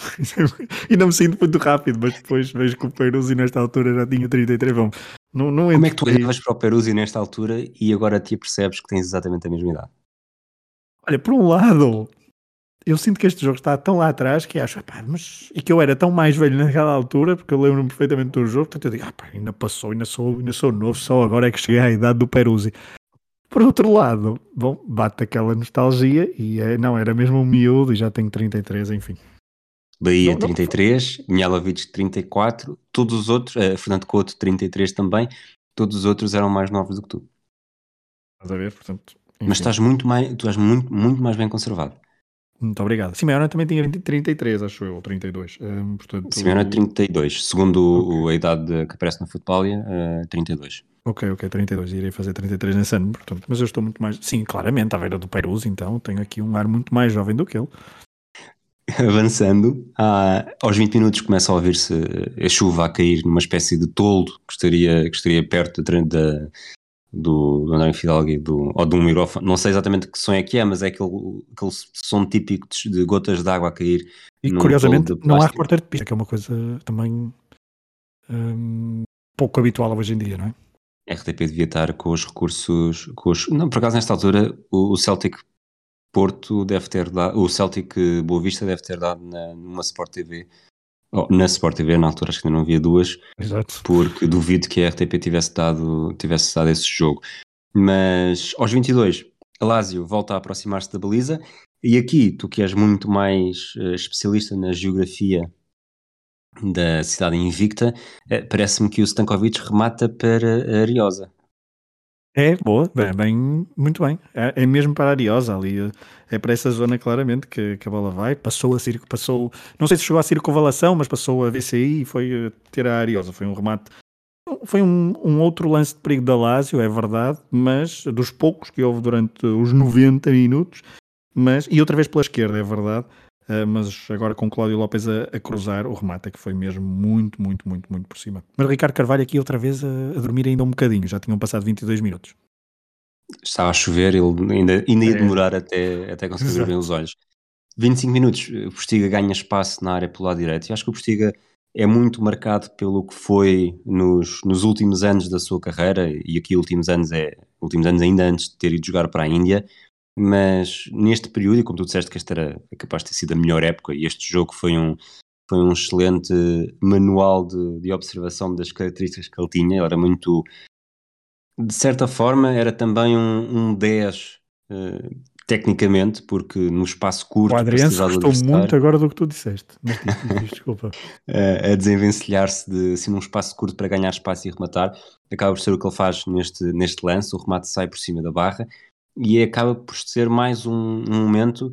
(laughs) e não me sinto muito rápido, mas depois vejo que o Peruzzi nesta altura já tinha 33. Bom, não, não Como é que tu olhavas para o Peruzzi nesta altura e agora te percebes que tens exatamente a mesma idade? Olha, por um lado, eu sinto que este jogo está tão lá atrás que acho, pá, mas e que eu era tão mais velho naquela altura, porque eu lembro-me perfeitamente do jogo, portanto eu digo, ah, pá, ainda passou, ainda sou, ainda sou novo, só agora é que cheguei à idade do Peruzzi. Por outro lado, bom, bate aquela nostalgia e é, não, era mesmo um miúdo e já tenho 33, enfim. Bahia não, 33, Mialovic 34, todos os outros, uh, Fernando Couto 33 também, todos os outros eram mais novos do que tu. Estás a ver, portanto. Enfim. Mas estás muito mais, tu estás muito, muito mais bem conservado. Muito obrigado. Simeone também tinha 33, acho eu, ou 32. Um, portanto, Simeone é 32, segundo okay. a idade que aparece na Futbalia, uh, 32. Ok, ok, 32. Irei fazer 33 nesse ano, portanto, mas eu estou muito mais. Sim, claramente, à beira do Perus, então tenho aqui um ar muito mais jovem do que ele. (laughs) Avançando, ah, aos 20 minutos começa a ouvir-se a chuva a cair numa espécie de toldo que estaria, que estaria perto da, do, do André Fidalgo do, ou de um microfone. Não sei exatamente que som é que é, mas é aquele, aquele som típico de, de gotas de água a cair. E curiosamente não há repórter de pista, que é uma coisa também um, pouco habitual hoje em dia, não é? A RTP devia estar com os recursos. Com os, não, por acaso, nesta altura, o, o Celtic Porto deve ter dado. O Celtic Boa Vista deve ter dado na, numa Sport TV. Oh, na Sport TV, na altura, acho que ainda não havia duas. Exato. Porque duvido que a RTP tivesse dado, tivesse dado esse jogo. Mas aos 22, a Lazio volta a aproximar-se da baliza. E aqui, tu que és muito mais uh, especialista na geografia da cidade invicta, eh, parece-me que o Stankovic remata para a Ariosa. É, boa, bem, bem muito bem. É, é, mesmo para a Ariosa ali, é para essa zona claramente que, que a bola vai. Passou a circo, passou, não sei se chegou à circunvalação, mas passou a VCI e foi eh, ter a Ariosa. Foi um remate, foi um, um outro lance de perigo da Lazio, é verdade, mas dos poucos que houve durante os 90 minutos, mas, e outra vez pela esquerda, é verdade, Uh, mas agora com Cláudio Lopes a, a, cruzar, o remate é que foi mesmo muito, muito, muito, muito por cima. Mas Ricardo Carvalho aqui outra vez a, a dormir ainda um bocadinho, já tinham passado 22 minutos. Estava a chover, ele ainda, ainda ia é. demorar até, até conseguir Exato. abrir os olhos. 25 minutos, o Postiga ganha espaço na área pelo lado direito e acho que o Postiga é muito marcado pelo que foi nos, nos últimos anos da sua carreira e aqui últimos anos é últimos anos ainda antes de ter ido jogar para a Índia mas neste período, e como tu disseste que esta era capaz de ter sido a melhor época, e este jogo foi um, foi um excelente manual de, de observação das características que ele tinha, ele era muito, de certa forma, era também um, um 10 uh, eh, tecnicamente, porque no espaço curto. O Adriano gostou muito agora do que tu disseste, mas desculpa. (laughs) a desenvencilhar-se de assim, num espaço curto para ganhar espaço e rematar, acaba por ser o que ele faz neste, neste lance, o remate sai por cima da barra e acaba por ser mais um, um, momento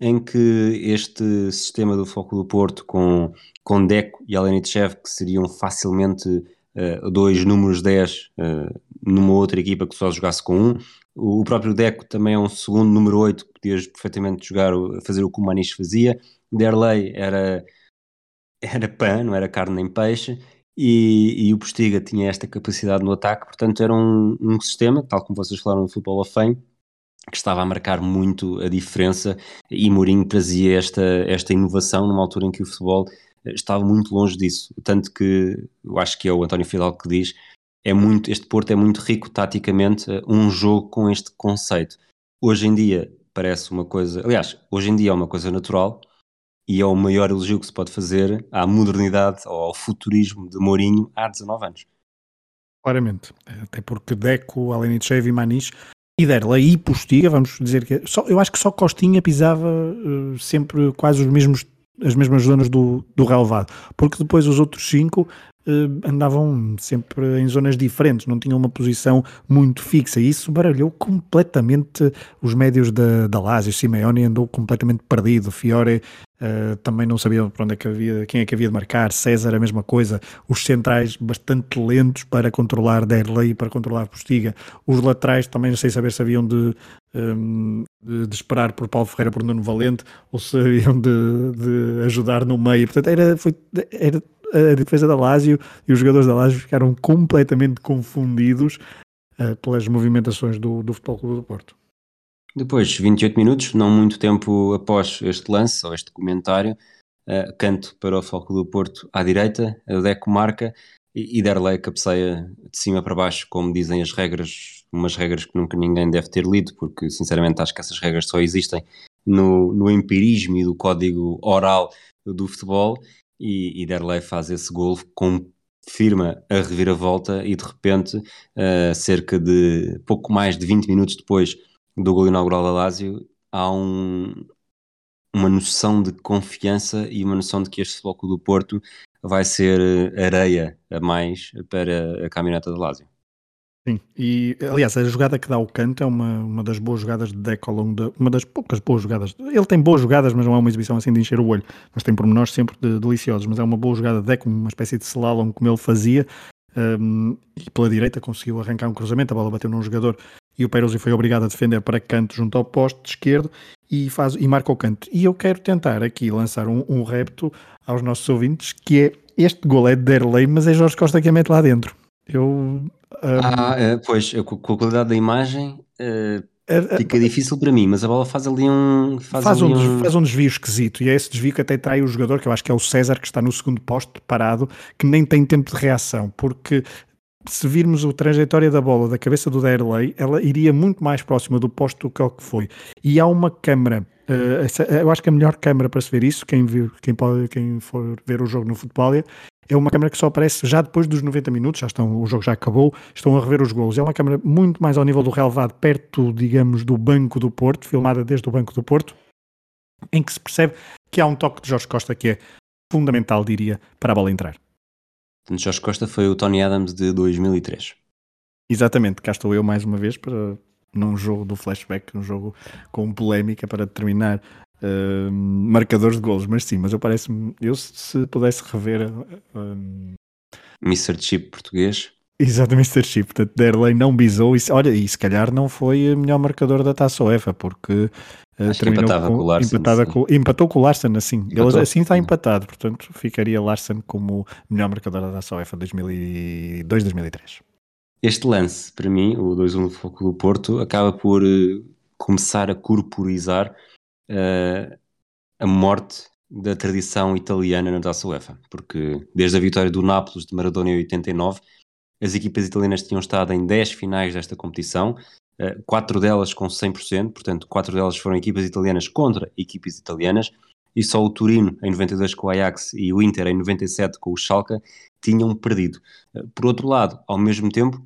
em que este sistema do Foco do Porto com, com Deco e Alenichev, que seriam facilmente uh, dois números 10 uh, eh, numa outra equipa que só jogasse com um, o próprio Deco também é um segundo número 8 que podias perfeitamente jogar, fazer o que o Maniche fazia, Derlei era, era pão, não era carne nem peixe, e, e, o Postiga tinha esta capacidade no ataque, portanto era um, um sistema, tal como vocês falaram no Futebol of Fame, que estava a marcar muito a diferença e Mourinho trazia esta, esta inovação numa altura em que o futebol eh, estava muito longe disso, tanto que eu acho que é o António Fidalgo que diz é muito, este Porto é muito rico taticamente eh, um jogo com este conceito. Hoje em dia parece uma coisa, aliás, hoje em dia é uma coisa natural e é o maior elogio que se pode fazer à modernidade ou ao futurismo de Mourinho há 19 anos. Claramente, até porque Deco, Alenichev e Maniche e Derlei e Postiga, vamos dizer que só, eu acho que só Costinha pisava uh, sempre quase os mesmos as mesmas zonas do, do relevado, porque depois os outros cinco uh, andavam sempre em zonas diferentes, não tinham uma posição muito fixa, e isso baralhou completamente os médios da, da Lazio, Simeone andou completamente perdido, Fiore Uh, também não sabia para onde é que havia, quem é que havia de marcar, César a mesma coisa, os centrais bastante lentos para controlar Derlei e para controlar Postiga, os laterais também não sei saber se haviam de, um, de, esperar por Paulo Ferreira por Nuno Valente ou se haviam de, de ajudar no meio, portanto era, foi, era a defesa da Lazio e os jogadores da Lazio ficaram completamente confundidos uh, pelas movimentações do, do Futebol Clube do Porto. Depois, 28 minutos, não muito tempo após este lance ou este comentário, uh, canto para o Foco do Porto à direita, o Deco marca e, e Derlei cabeceia de cima para baixo, como dizem as regras, umas regras que nunca ninguém deve ter lido, porque sinceramente acho que essas regras só existem no, no empirismo e do código oral do futebol. E, e Derlei faz esse gol confirma a reviravolta e de repente, uh, cerca de pouco mais de 20 minutos depois do gol inaugural da Lazio, há um, uma noção de confiança e uma noção de que este foco do Porto vai ser areia a mais para a caminhoneta da Lazio. Sim, e aliás, a jogada que dá o canto é uma, uma das boas jogadas de Deco ao longo de, uma das poucas boas jogadas. Ele tem boas jogadas, mas não é uma exibição assim de encher o olho. Mas tem pormenores sempre de, deliciosos. Mas é uma boa jogada de Deco, uma espécie de slalom como ele fazia. Um, e pela direita conseguiu arrancar um cruzamento, a bola bateu num jogador e o Peruzzi foi obrigado a defender para canto junto ao poste esquerdo e, faz, e marca o canto. E eu quero tentar aqui lançar um, um repto aos nossos ouvintes, que é este gol é de Derlei, mas é Jorge Costa que a mete lá dentro. Eu, um... Ah, é, pois, com a qualidade da imagem uh, fica difícil para mim, mas a bola faz ali um... Faz, faz ali um, um, faz um desvio esquisito, e é esse desvio que até trai o jogador, que eu acho que é o César, que está no segundo poste, parado, que nem tem tempo de reação, porque se virmos a trajetória da bola da cabeça do Derley, ela iria muito mais próxima do posto do que o que foi. E há uma câmara, essa, eu acho que a melhor câmara para se ver isso, quem, viu, quem, pode, quem for ver o jogo no futebol, é uma câmara que só aparece já depois dos 90 minutos, já estão, o jogo já acabou, estão a rever os gols. É uma câmara muito mais ao nível do relevado, perto, digamos, do banco do Porto, filmada desde o banco do Porto, em que se percebe que há um toque de Jorge Costa que é fundamental, diria, para a bola entrar. Portanto, Jorge Costa foi o Tony Adams de 2003. Exatamente, cá estou eu mais uma vez para num jogo do flashback, um jogo com polémica para determinar uh, marcadores de golos, mas sim, mas eu parece-me, eu se pudesse rever uh, Mr. Chip português. Exatamente, Mr. Chip, portanto, Derley não bisou e, olha, e se calhar não foi o melhor marcador da Taça UEFA, porque Acho terminou empatava com, com o Larsen. Com, empatou com o Larsen, assim. Empatou. Ele assim está empatado, portanto ficaria Larsen como melhor marcador da UEFA 2002-2003. Este lance, para mim, o 2-1 do Foco do Porto, acaba por uh, começar a corporizar uh, a morte da tradição italiana na Taça UEFA, porque desde a vitória do Nápoles de Maradona em 89, as equipas italianas tinham estado em 10 finais desta competição, eh, quatro delas com 100%, portanto, quatro delas foram equipas italianas contra equipas italianas, e só o Turino em 92 com o Ajax e o Inter em 97 com o Schalke tinham perdido. Eh, por outro lado, ao mesmo tempo,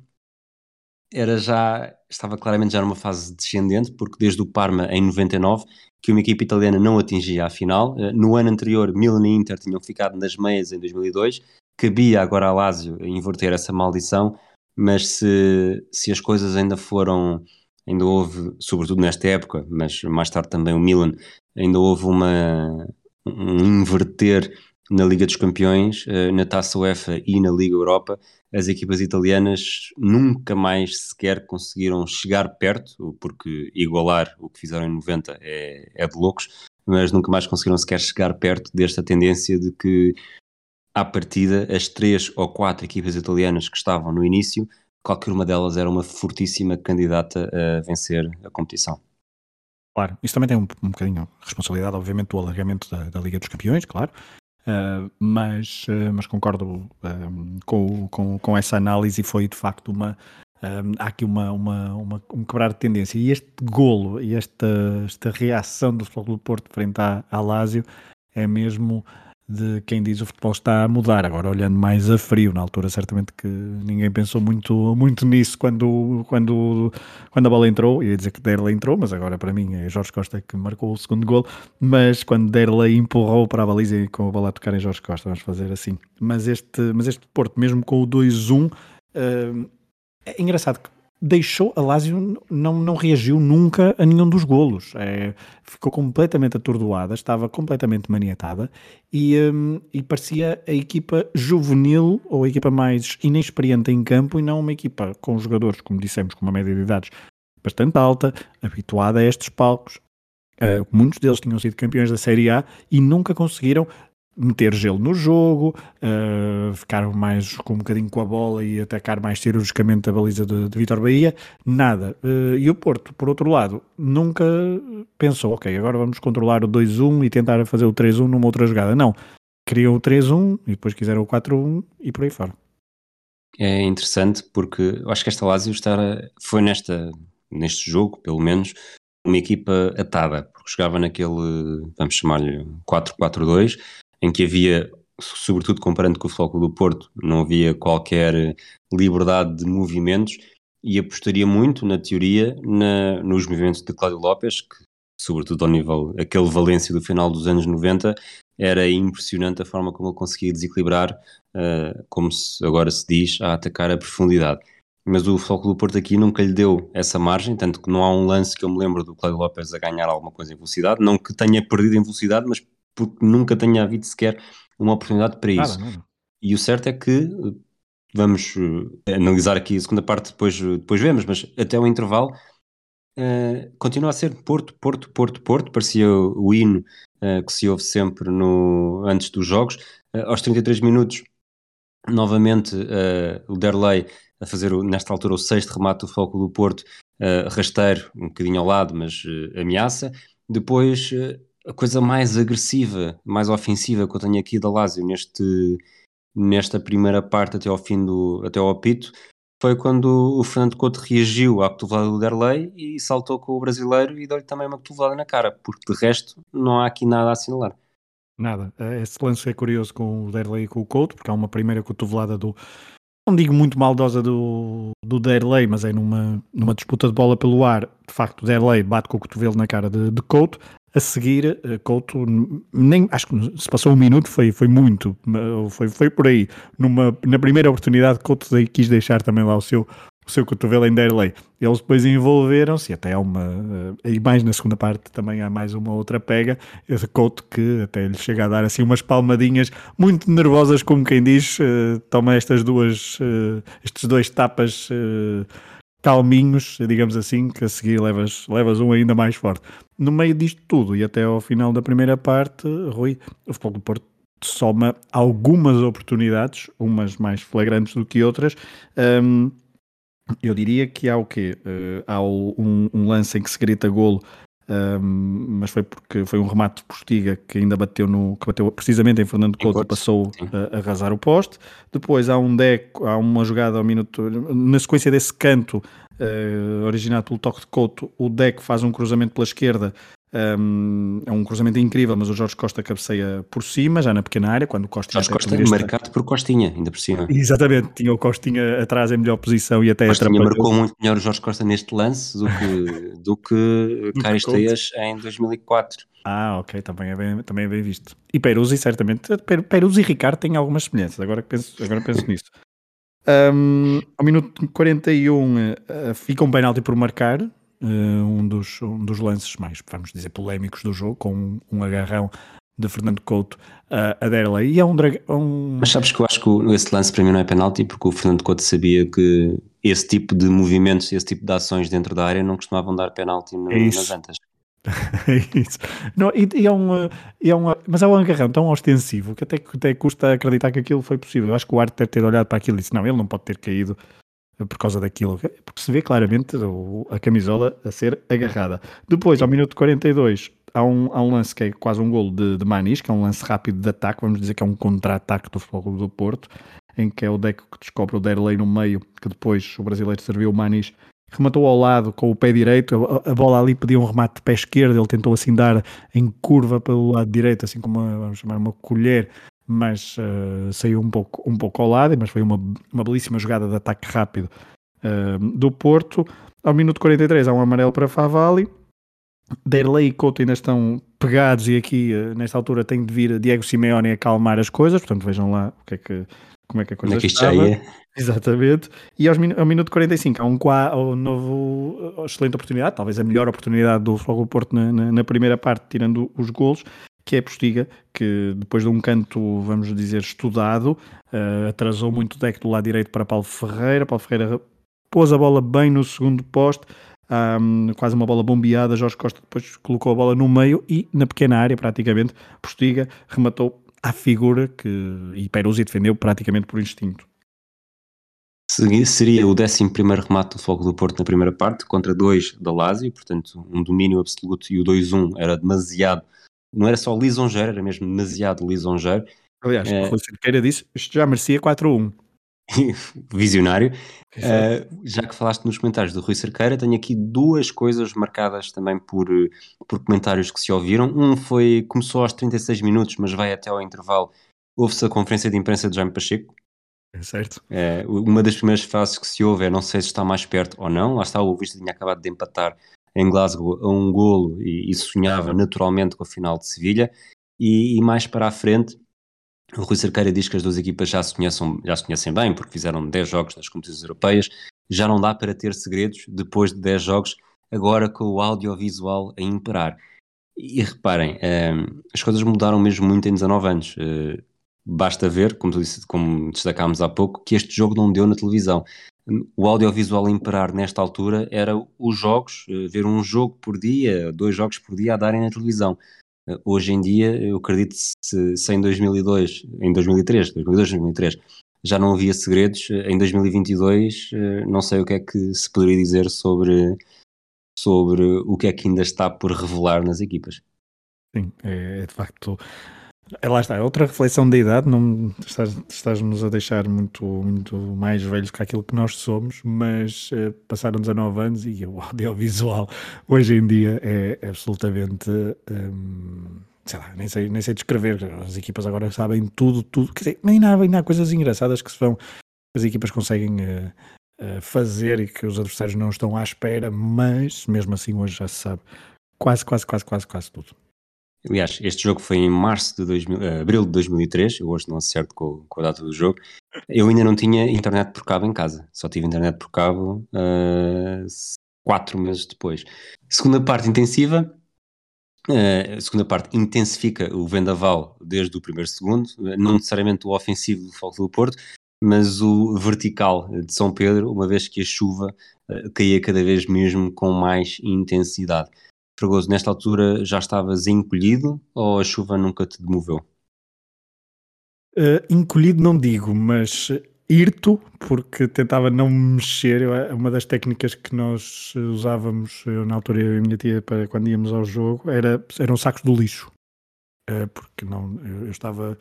era já estava claramente já numa fase descendente, porque desde o Parma em 99 que uma equipa italiana não atingia a final. Eh, no ano anterior, Milan e Inter tinham ficado nas meias em 2002. Cabia agora a Lazio inverter essa maldição mas se, se as coisas ainda foram, ainda houve, sobretudo nesta época, mas mais tarde também o Milan, ainda houve uma, um inverter na Liga dos Campeões, eh, na Taça UEFA e na Liga Europa, as equipas italianas nunca mais sequer conseguiram chegar perto, porque igualar o que fizeram em 90 é, é de loucos, mas nunca mais conseguiram sequer chegar perto desta tendência de que à partida, as três ou quatro equipas italianas que estavam no início, qualquer uma delas era uma fortíssima candidata a vencer a competição. Claro, isso também tem um, um bocadinho responsabilidade, obviamente, do alargamento da, da Liga dos Campeões, claro, uh, mas, uh, mas concordo uh, com, com, com, essa análise e foi de facto uma. há aqui uma, uma, uma, um quebrar de tendência. E este golo e esta, esta reação do Futebol do Porto frente à, à Lazio é mesmo de quem diz o futebol está a mudar, agora olhando mais a frio, na altura certamente que ninguém pensou muito, muito nisso quando, quando, quando a bola entrou, ia dizer que Derley entrou, mas agora para mim é Jorge Costa que marcou o segundo gol, mas quando Derley empurrou para a baliza e com a bola a tocar em Jorge Costa, vamos fazer assim. Mas este, mas este Porto, mesmo com o 2-1, uh, eh, é engraçado que deixou, a Lazio não, não reagiu nunca a nenhum dos golos. É, ficou completamente atordoada, estava completamente maniatada e, um, e parecia a equipa juvenil ou a equipa mais inexperiente em campo e não uma equipa com jogadores, como dissemos, com uma média de idades bastante alta, habituada a estes palcos. Uh, muitos deles tinham sido campeões da Série A e nunca conseguiram meter gelo no jogo, uh, ficar mais com um bocadinho com a bola e atacar mais cirurgicamente a baliza de, de Vitor Bahia, nada. Uh, e o Porto, por outro lado, nunca pensou, ok, agora vamos controlar o 2-1 e tentar fazer o 3-1 numa outra jogada. Não, queriam o 3-1 e depois quiseram o 4-1 e por aí fora. É interessante porque eu acho que esta Lazio está, foi nesta, neste jogo, pelo menos, uma equipa atada, porque jogava naquele, vamos chamar-lhe 4-4-2, em que havia, sobretudo comparando com o Futebol do Porto, não havia qualquer liberdade de movimentos e apostaria muito, na teoria, na, nos movimentos de Cláudio Lopes, que, sobretudo ao nível, aquele Valência do final dos anos 90, era impressionante a forma como ele conseguia desequilibrar, uh, como se, agora se diz, a atacar a profundidade. Mas o Futebol do Porto aqui nunca lhe deu essa margem, tanto que não há um lance que eu me lembro do Cláudio Lopes a ganhar alguma coisa em velocidade, não que tenha perdido em velocidade, mas porque nunca tenha havido sequer uma oportunidade para isso. E o certo é que vamos uh, analisar aqui a segunda parte, depois, depois vemos, mas até o intervalo uh, continua a ser Porto, Porto, Porto, Porto, parecia o hino uh, que se ouve sempre no, antes dos jogos. aos 33 minutos, novamente o Derlei a fazer nesta altura o sexto remate do Foco do Porto, rasteiro, um bocadinho ao lado, mas ameaça. Depois a coisa mais agressiva, mais ofensiva que eu tenho aqui da Lazio neste, nesta primeira parte até ao fim do até ao apito foi quando o Fernando Couto reagiu à cotovelada do Derlei e saltou com o brasileiro e deu-lhe também uma cotovelada na cara, porque de resto não há aqui nada a assinalar. Nada. Eh, esse lance é curioso com o Derlei e com o Couto, porque há uma primeira cotovelada do, não digo muito maldosa do, do Derlei, mas é numa, numa disputa de bola pelo ar. De facto, o Derlei bate com o cotovelo na cara de, de Couto. A seguir, eh, Couto, nem, acho que se passou um minuto, foi, foi muito, foi, foi por aí. Numa, na primeira oportunidade, Couto quis deixar também lá o seu, o seu cotovelo em Derlei. Eles depois envolveram-se, até há uma, eh, e mais na segunda parte também há mais uma outra pega, esse Couto que até lhe chega a dar assim umas palmadinhas muito nervosas, como quem diz, uh, toma estas duas, estes dois tapas calminhos, digamos assim, que a seguir levas, levas um ainda mais forte. No meio disto tudo e até ao final da primeira parte, Rui, o Futebol do Porto soma algumas oportunidades, umas mais flagrantes do que outras, um, eu diria que há o quê? Uh, há um, um, lance em que se grita golo, um, mas foi porque foi um remate de Postiga que ainda bateu no que bateu precisamente em Fernando Couto e passou a, a arrasar o poste. Depois há um deco, há uma jogada ao minuto na sequência desse canto uh, originado pelo toque de Couto, o deco faz um cruzamento pela esquerda um, é um cruzamento incrível, mas o Jorge Costa cabeceia por cima, já na pequena área, quando o Costa... Jorge Costa é marcado por Costinha, ainda por cima. Exatamente, tinha o Costinha atrás em melhor posição e até... Costinha marcou muito melhor o Jorge Costa neste lance do que, do que (laughs) Caristeias em 2004. Ah, ok, também é bem, também é bem visto. E Peruzzi, certamente. Peruzzi e Ricardo têm algumas semelhanças, agora penso, agora penso nisso. (laughs) Um, ao minuto 41 uh, eh, fica um penalti por marcar, um, dos, um dos lances mais, vamos dizer, polémicos do jogo, com um, um agarrão de Fernando Couto uh, a Derlei. E é um, um. Mas sabes que eu acho que esse lance para mim não é penalti, porque o Fernando Couto sabia que esse tipo de movimentos, esse tipo de ações dentro da área não costumavam dar penalti no, é nas antas. (laughs) é isso. Não, e, e, é um, é um, mas é um agarrão tão ostensivo que até, até custa acreditar que aquilo foi possível. Eu acho que o Arte deve ter olhado para aquilo e disse: não, ele não pode ter caído por causa daquilo, porque se vê claramente a camisola a ser agarrada. Depois, ao minuto 42, há um, há um lance que é quase um golo de, de Manis, que é um lance rápido de ataque, vamos dizer que é um contra-ataque do Futebol do Porto, em que é o Deco que descobre o Derlei no meio, que depois o brasileiro serviu o Manis, rematou ao lado com o pé direito, a, a, bola ali pedia um remate de pé esquerdo, ele tentou assim dar em curva pelo lado direito, assim como uma, vamos chamar uma colher, mas uh, saiu um pouco, um pouco ao lado, mas foi uma, uma belíssima jogada de ataque rápido uh, do Porto. Ao minuto 43 há um amarelo para Favali, Derlei e Couto ainda estão pegados e aqui uh, nesta altura tem de vir Diego Simeone acalmar as coisas, portanto vejam lá o que é que como é que a coisa como é que estava. É? (laughs) Exatamente. E aos, ao minuto 45 há um, um novo excelente oportunidade, talvez a melhor oportunidade do Fogo Porto na, na, na, primeira parte, tirando os golos, que é Postiga, que depois de um canto, vamos dizer, estudado, uh, atrasou muito o deck do lado direito para Paulo Ferreira. Paulo Ferreira pôs a bola bem no segundo poste, um, quase uma bola bombeada. Jorge Costa depois colocou a bola no meio e na pequena área, praticamente, Postiga rematou à figura que e Peruzzi defendeu praticamente por instinto. Seria o 11 remate do Fogo do Porto na primeira parte, contra dois da Lazio, portanto, um domínio absoluto, e o 2-1 era demasiado, não era só lisonjeiro, era mesmo demasiado lisonjeiro. Aliás, é... o Rui Cerqueira disse isto já merecia 4-1. (laughs) visionário. Uh, já que falaste nos comentários do Rui Cerqueira, tenho aqui duas coisas marcadas também por, por comentários que se ouviram. Um foi, começou aos 36 minutos, mas vai até ao intervalo. Houve-se a conferência de imprensa de Jaime Pacheco. É certo. Uh, uma das primeiras frases que se ouve é: Não sei se está mais perto ou não. Lá está, o Vista tinha acabado de empatar em Glasgow a um golo e, e sonhava naturalmente com a final de Sevilha. E, e mais para a frente, o Rui Cerqueira diz que as duas equipas já se, conhecem, já se conhecem bem, porque fizeram 10 jogos nas competições europeias. Já não dá para ter segredos depois de 10 jogos, agora com o audiovisual a imperar. E reparem, uh, as coisas mudaram mesmo muito em 19 anos. Uh, basta ver, como, disse, como destacámos há pouco, que este jogo não deu na televisão. O audiovisual imperar nesta altura era os jogos, uh, ver um jogo por dia, dois jogos por dia a darem na televisão. Hoje em dia, eu acredito se, se em 2002, em 2003, 2002, 2003, já não havia segredos, em 2022 eh, não sei o que é que se poderia dizer sobre, sobre o que é que ainda está por revelar nas equipas. Sim, é, é de facto é, lá está, é outra reflexão da idade, não estás, estás-nos a deixar muito, muito mais velhos que aquilo que nós somos, mas uh, passaram 19 anos e o audiovisual hoje em dia é absolutamente um, sei lá, nem sei, nem sei descrever. As equipas agora sabem tudo, tudo. Quer dizer, nem há, nem há coisas engraçadas que se vão, as equipas conseguem uh, fazer e que os adversários não estão à espera, mas mesmo assim hoje já se sabe quase, quase, quase, quase, quase tudo. Aliás, este jogo foi em março de 2000, uh, abril de 2003, eu hoje não acerto com, com, a data do jogo. Eu ainda não tinha internet por cabo em casa, só tive internet por cabo uh, quatro meses depois. Segunda parte intensiva, uh, a segunda parte intensifica o vendaval desde o primeiro segundo, não necessariamente o ofensivo do Foco do Porto, mas o vertical de São Pedro, uma vez que a chuva caía cada vez mesmo com mais intensidade. Fragoso, nesta altura já estavas encolhido ou a chuva nunca te demoveu? Uh, encolhido não digo, mas irto, porque tentava não me mexer. Uma das técnicas que nós usávamos, eu, na altura eu e a minha tia, para quando íamos ao jogo, era, eram sacos do lixo. Uh, porque não, eu, eu, estava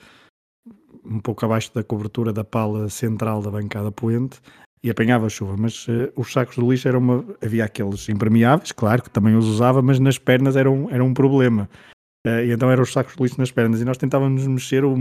um pouco abaixo da cobertura da pala central da bancada poente e apanhava chuva, mas uh, os sacos de lixo eram uma. Havia aqueles impermeáveis, claro, que também os usava, mas nas pernas era um, era um problema. Uh, e então eram os sacos de lixo nas pernas e nós tentávamos mexer o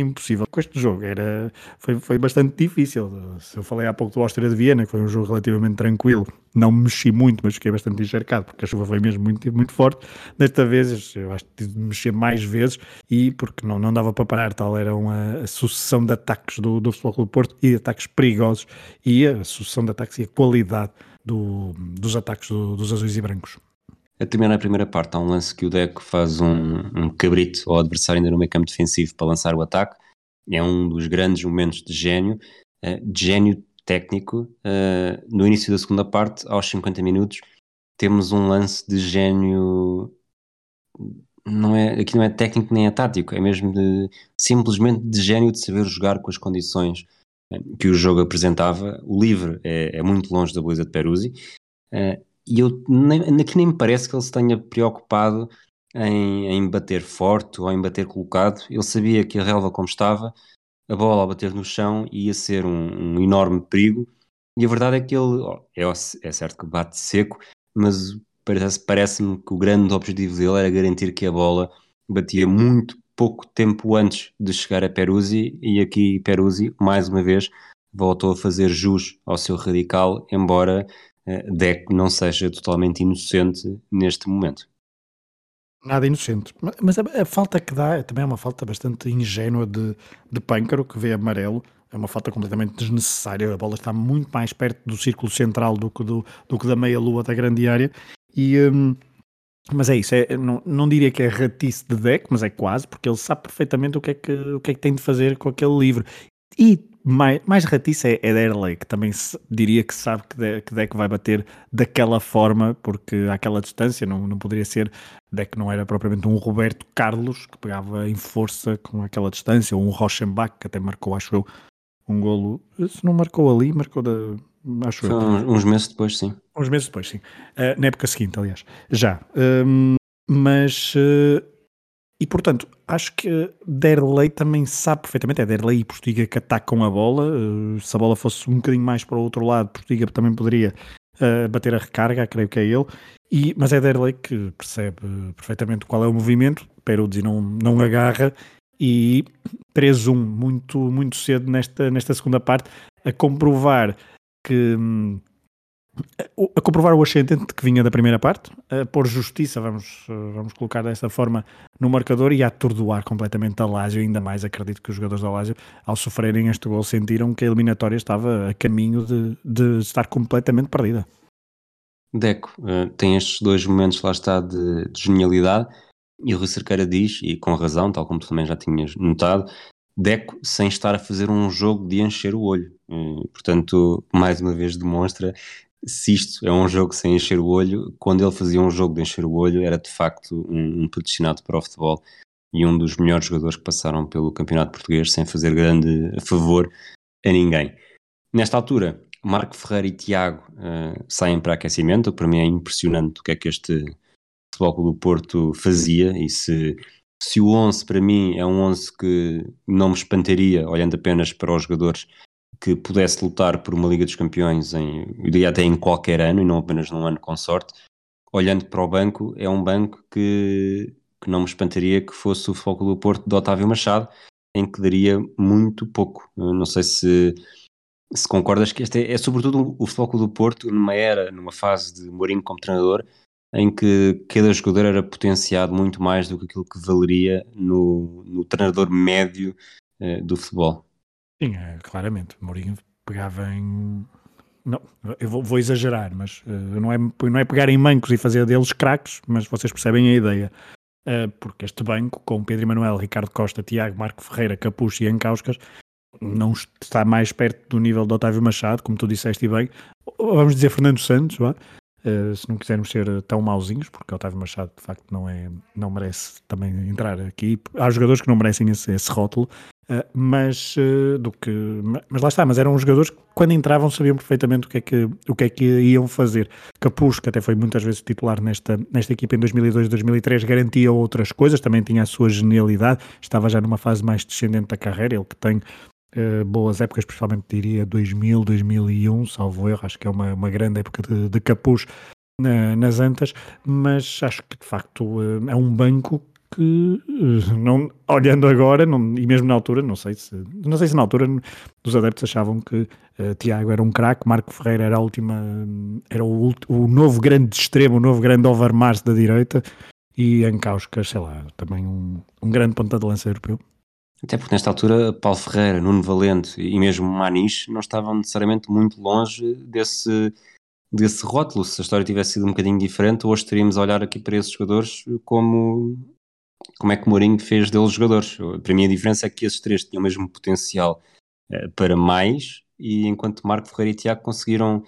impossível com este jogo. Era, foi, foi bastante difícil. Se eu falei há pouco do Áustria de Viena, que foi um jogo relativamente tranquilo, não me mexi muito, mas fiquei bastante encharcado, porque a chuva foi mesmo muito, muito forte. Desta vez, eu acho que tive de mexer mais vezes e porque não, não dava para parar, tal era uma sucessão de ataques do, do Futebol Clube Porto e ataques perigosos e a sucessão de ataques e a qualidade do, dos ataques do, dos azuis e brancos. A terminar a primeira parte, há um lance que o Deco faz um, um cabrito ao adversário ainda no meio campo defensivo para lançar o ataque. É um dos grandes momentos de gênio, uh, de gênio técnico. Uh, no início da segunda parte, aos 50 minutos, temos um lance de gênio. Não é, aqui não é técnico nem é tático, é mesmo de, simplesmente de gênio de saber jogar com as condições eh, que o jogo apresentava. O livre é, é muito longe da beleza de Peruzzi. E eu nem, aqui nem me parece que ele se tenha preocupado em, em bater forte ou em bater colocado. Ele sabia que a relva como estava, a bola ao bater no chão ia ser um, um enorme perigo E a verdade é que ele é, é certo que bate seco, mas parece-me parece que o grande objetivo dele era garantir que a bola batia muito pouco tempo antes de chegar a Peruzzi e aqui Peruzzi, mais uma vez, voltou a fazer jus ao seu radical, embora Deco não seja totalmente inocente neste momento. Nada inocente. Mas a, a, falta que dá também é uma falta bastante ingênua de, de pâncaro, que vê amarelo. É uma falta completamente desnecessária. A bola está muito mais perto do círculo central do que, do, do que da meia-lua da grande área. E, um, mas é isso, é, não, não diria que é ratice de deck, mas é quase, porque ele sabe perfeitamente o que é que, o que, é que tem de fazer com aquele livro. E mais, mais ratice é, é Derley, que também se, diria que sabe que, de, que deck vai bater daquela forma, porque àquela distância não, não poderia ser. Deck não era propriamente um Roberto Carlos, que pegava em força com aquela distância, ou um Rochenbach, que até marcou, acho eu, um golo. Se não marcou ali, marcou da, acho Foi eu. uns meses depois, sim. Uns meses depois, sim. Uh, na época seguinte, aliás. Já. Um, mas. Uh, e portanto, acho que Derlei também sabe perfeitamente. É Derlei e Postiga que atacam a bola. Uh, se a bola fosse um bocadinho mais para o outro lado, Postiga também poderia bater a recarga, creio que é ele. E, mas é Derlei que percebe perfeitamente qual é o movimento. Peruzzi não, não agarra e 3-1 muito, muito cedo nesta, nesta segunda parte a comprovar que hum, a comprovar o ascendente que vinha da primeira parte, a pôr justiça, vamos, vamos colocar dessa forma, no marcador e a atordoar completamente a Lazio, ainda mais acredito que os jogadores da Lazio, ao sofrerem este gol, sentiram que a eliminatória estava a caminho de, de estar completamente perdida. Deco, uh, tem estes dois momentos, lá está, de, de genialidade, e o Rui Cerqueira diz, e com razão, tal como tu também já tinhas notado, Deco sem estar a fazer um jogo de encher o olho. Eh, portanto, mais uma vez demonstra se isto é um jogo sem encher o olho, quando ele fazia um jogo de encher o olho, era de facto um, um predestinado para o futebol e um dos melhores jogadores que passaram pelo campeonato português sem fazer grande favor a ninguém. Nesta altura, Marco Ferreira e Tiago uh, saem para aquecimento, para mim é impressionante o que é que este Futebol do Porto fazia e se se o 11 para mim é um 11 que não me espantaria, olhando apenas para os jogadores, que pudesse lutar por uma Liga dos Campeões em, diria até em qualquer ano e não apenas num ano com sorte, olhando para o banco, é um banco que, que não me espantaria que fosse o Foco do Porto de Otávio Machado, em que daria muito pouco. Eu não sei se, se concordas que este é, é sobretudo o Foco do Porto numa era, numa fase de Mourinho como treinador, em que cada jogador era potenciado muito mais do que aquilo que valeria no, no treinador médio uh, do futebol. Sim, é, claramente. Mourinho pegava em. Não, eu vou, vou exagerar, mas uh, não, é, não é pegar em mancos e fazer deles craques, mas vocês percebem a ideia. Uh, porque este banco, com Pedro Emanuel, Ricardo Costa, Tiago, Marco Ferreira, Capucho e Encauscas, não está mais perto do nível de Otávio Machado, como tu disseste bem. Vamos dizer Fernando Santos, vá? Uh, se não quisermos ser tão mauzinhos, porque Otávio Machado de facto não, é, não merece também entrar aqui. Há jogadores que não merecem esse, esse rótulo, mas, uh, do que, mas lá está, mas eram jogadores que quando entravam sabiam perfeitamente o que é que, o que, é que iam fazer. Capuz, que até foi muitas vezes titular nesta, nesta equipa em 2002 2003, garantia outras coisas, também tinha a sua genialidade, estava já numa fase mais descendente da carreira, ele que tem Uh, boas épocas, principalmente diria 2000, 2001, salvo erro, acho que é uma, uma grande época de, de capuz na, nas Antas, mas acho que de facto é um banco que, uh, não, olhando agora, não, e mesmo na altura, não sei se não sei se na altura os adeptos achavam que Tiago era um craque, Marco Ferreira era a última, era o, o novo grande extremo, o novo grande Overmars da direita, e Ancauskas, sei lá, também um, um grande ponta de lança europeu. Até porque nesta altura Paulo Ferreira, Nuno Valente e mesmo Maniche não estavam necessariamente muito longe desse, desse rótulo. Se a história tivesse sido um bocadinho diferente, hoje estaríamos a olhar aqui para esses jogadores como, como é que Mourinho fez deles jogadores. Para mim a diferença é que esses três tinham o mesmo potencial eh, para mais e enquanto Marco Ferreira e Tiago conseguiram,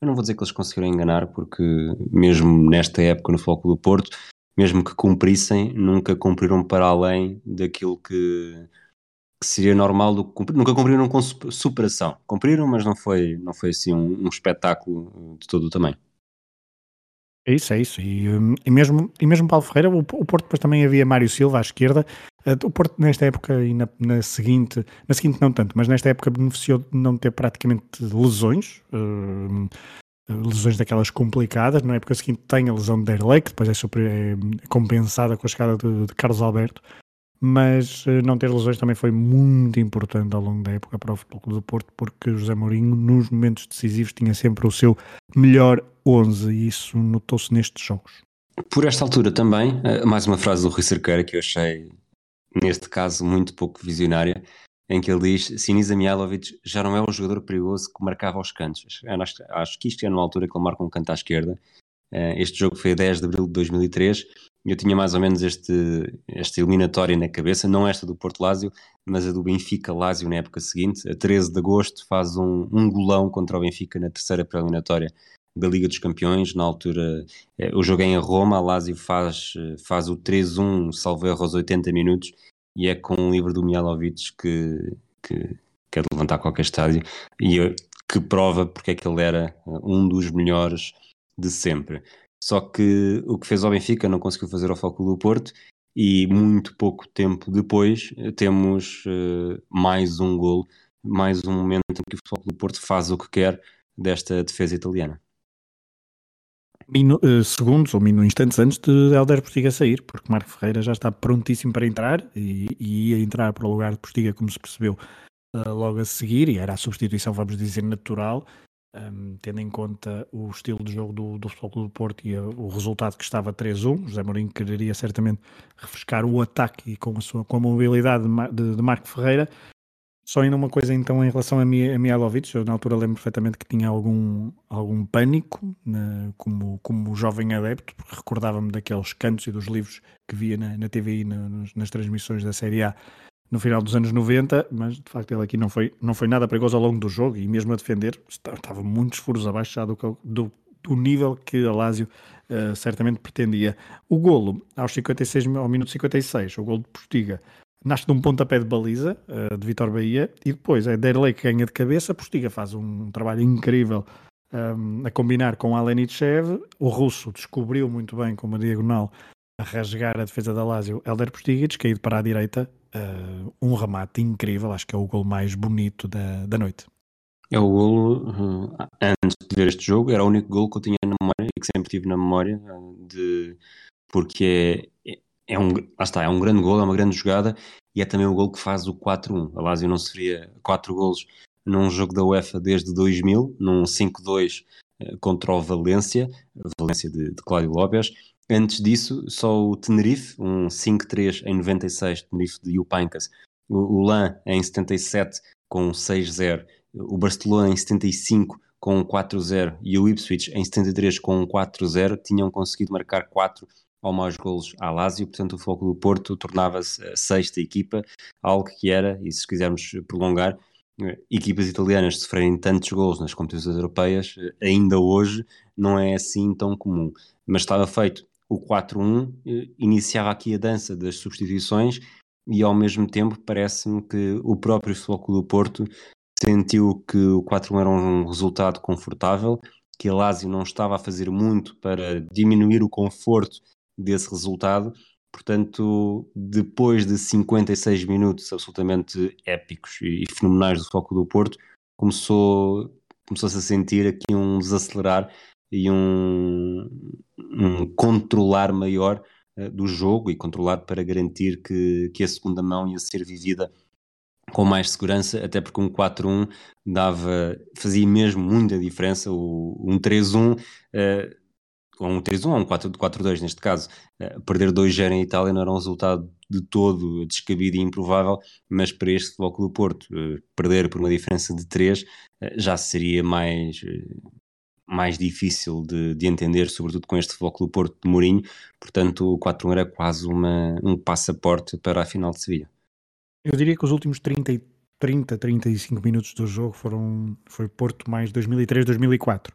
eu não vou dizer que eles conseguiram enganar, porque mesmo nesta época no Foco do Porto, mesmo que cumprissem, nunca cumpriram para além daquilo que, que seria normal, do, nunca cumpriram com superação. Cumpriram, mas não foi, não foi assim um, um espetáculo de todo o tamanho. É isso, é isso. E, hum, e, mesmo, e mesmo Paulo Ferreira, o, o Porto depois também havia Mário Silva à esquerda. Eh, o Porto nesta época e na, na, seguinte, na seguinte não tanto, mas nesta época beneficiou de não ter praticamente lesões. Uh, lesões daquelas complicadas. Na época seguinte tem a lesão de Derlei, que depois é, super, é compensada com a chegada de, de Carlos Alberto mas uh, não ter lesões também foi muito importante ao longo da época para o Futebol Clube do Porto, porque José Mourinho, nos momentos decisivos, tinha sempre o seu melhor 11 e isso notou-se nestes jogos. Por esta altura também, uh, mais uma frase do Rui Cerqueira que eu achei, neste caso, muito pouco visionária, em que ele diz: Sinisa Mihailovic já não é o jogador perigoso que marcava os cantos. Acho, acho que isto é numa altura que ele marca um canto à esquerda. Uh, este jogo foi a 10 de abril de 2003 eu tinha mais ou menos este, esta eliminatória na cabeça, não esta do Porto Lásio, mas a do Benfica Lásio na época seguinte. A 13 de agosto faz um, um golão contra o Benfica na terceira pré-eliminatória da Liga dos Campeões. Na altura, eh, o jogo é em Roma, a Lásio faz, faz o 3-1, salvo erro, aos 80 minutos, e é com o livro do Mialovic que, que quer levantar qualquer estádio e eh, que prova porque é que ele era eh, um dos melhores de sempre. Só que o que fez ao Benfica não conseguiu fazer ao Foco do Porto e muito pouco tempo depois eh, temos uh, mais um gol, mais um momento em que o Foco do Porto faz o que quer desta defesa italiana. Minu, uh, segundos ou minu, instantes antes de Helder Postiga sair, porque Marco Ferreira já está prontíssimo para entrar e, e ia entrar para o lugar de Postiga, como se percebeu, uh, logo a seguir, e era a substituição, vamos dizer, natural um, tendo em conta o estilo de jogo do, do Futebol Clube do Porto e o resultado que estava 3-1, José Mourinho quereria certamente refrescar o ataque e com a, sua, com a mobilidade de, de, Marco Ferreira. Só ainda uma coisa então em relação a, a Mihailovic, eu na altura lembro perfeitamente que tinha algum, algum pânico né, como, como jovem adepto, porque recordava-me daqueles cantos e dos livros que via na, na TVI na, nas, nas transmissões da Série A no final dos anos 90, mas de facto ele aqui não foi, não foi nada perigoso ao longo do jogo e mesmo a defender estava muitos furos abaixo já do, do, do nível que a Lazio uh, certamente pretendia. O golo, aos 56, ao minuto 56, o golo de Postiga, nasce de um pontapé de baliza uh, de Vitor Bahia e depois é Derlei que ganha de cabeça, Postiga faz um trabalho incrível um, a combinar com Alenichev, o russo descobriu muito bem com uma diagonal a rasgar a defesa da Lazio, Elder Postiga, descaído para a direita, uh, um remate incrível, acho que é o gol mais bonito da, da noite. É o gol, uh, antes de ver este jogo, era o único gol que eu tinha na memória e que sempre tive na memória, uh, de, porque é, é, um, lá está, é um grande gol, é uma grande jogada e é também o gol que faz o 4-1. A Lazio não sofria 4 golos num jogo da UEFA desde 2000, num 5-2 contra o Valência, Valência de, de Cláudio Lopes, Antes disso, só o Tenerife, um 5-3 em 96, Tenerife de Yupancas, o, o LAN em 77 com 6-0, o Barcelona em 75 com 4-0 e o Ipswich em 73 com 4-0 tinham conseguido marcar 4 ou mais golos à Lazio, portanto o Foco do Porto tornava-se a sexta equipa, algo que era, e se quisermos prolongar, equipas italianas sofrerem tantos gols nas competições europeias, ainda hoje não é assim tão comum, mas estava feito o 4-1 eh, iniciava aqui a dança das substituições e ao mesmo tempo parece-me que o próprio Futebol do Porto sentiu que o 4-1 era um resultado confortável, que a Lazio não estava a fazer muito para diminuir o conforto desse resultado, portanto, depois de 56 minutos absolutamente épicos e fenomenais do Futebol do Porto, começou começou-se a sentir aqui um desacelerar e um, um controlar maior uh, do jogo e controlar para garantir que, que a segunda mão ia ser vivida com mais segurança, até porque um 4-1 dava, fazia mesmo muita diferença, o, um 3-1 uh, eh, ou um 3-1 ou um 4-2 neste caso, uh, perder 2-0 em Itália não era um resultado de todo descabido e improvável, mas para este Futebol do Porto, uh, perder por uma diferença de 3 já seria mais, mais difícil de, de, entender, sobretudo com este Futebol do Porto de Mourinho, portanto o 4-1 era quase uma, um passaporte para a final de Sevilha. Eu diria que os últimos 30, 30 35 minutos do jogo foram foi Porto mais 2003, 2004.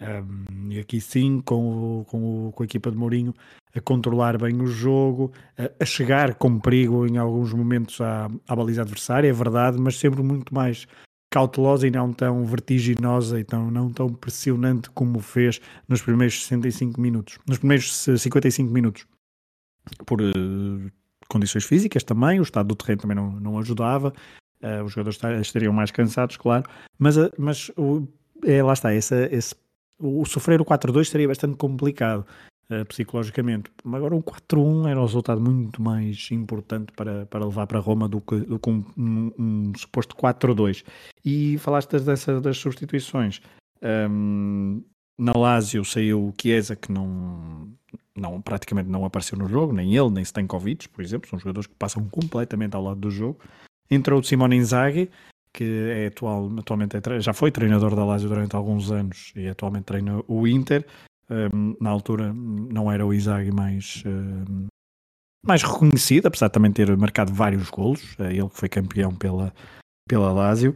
Um, e aqui sim, com, o, com, o, com, a equipa de Mourinho a controlar bem o jogo, a, a chegar com perigo em alguns momentos à, à baliza adversária, é verdade, mas sempre muito mais cautelosa e não tão vertiginosa e tão, não tão pressionante como fez nos primeiros 65 minutos, nos primeiros 55 minutos. Por uh, condições físicas também, o estado do terreno também não, não ajudava, uh, os jogadores estariam mais cansados, claro, mas, uh, mas é, lá está, esse, esse, o sofrer o 4-2 seria bastante complicado uh, psicologicamente. Agora um 4-1 era um resultado muito mais importante para, para levar para Roma do que, do que um, um, suposto 4-2. E falaste dessa, das substituições. Um, na Lazio saiu Chiesa que não, não, praticamente não apareceu no jogo, nem ele, nem Stankovic, por exemplo, são jogadores que passam completamente ao lado do jogo. Entrou o Simone Inzaghi, que é atual, atualmente é, já foi treinador da Lazio durante alguns anos e atualmente treina o Inter. Na altura não era o Inzaghi mais, mais reconhecido, apesar de também ter marcado vários golos. É ele foi campeão pela, pela Lazio.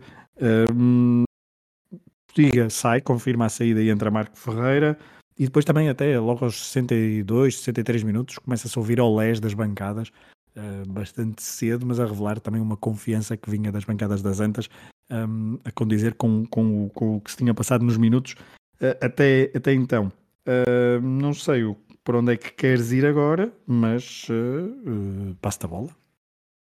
Diga sai, confirma a saída e entra Marco Ferreira. E depois também até logo aos 62, 63 minutos começa-se a ouvir olés das bancadas uh, bastante cedo, mas a revelar também uma confiança que vinha das bancadas das Antas um, a condizer com, com, com, o que se tinha passado nos minutos uh, até, até então. Uh, não sei por onde é que queres ir agora, mas uh, passo-te a bola.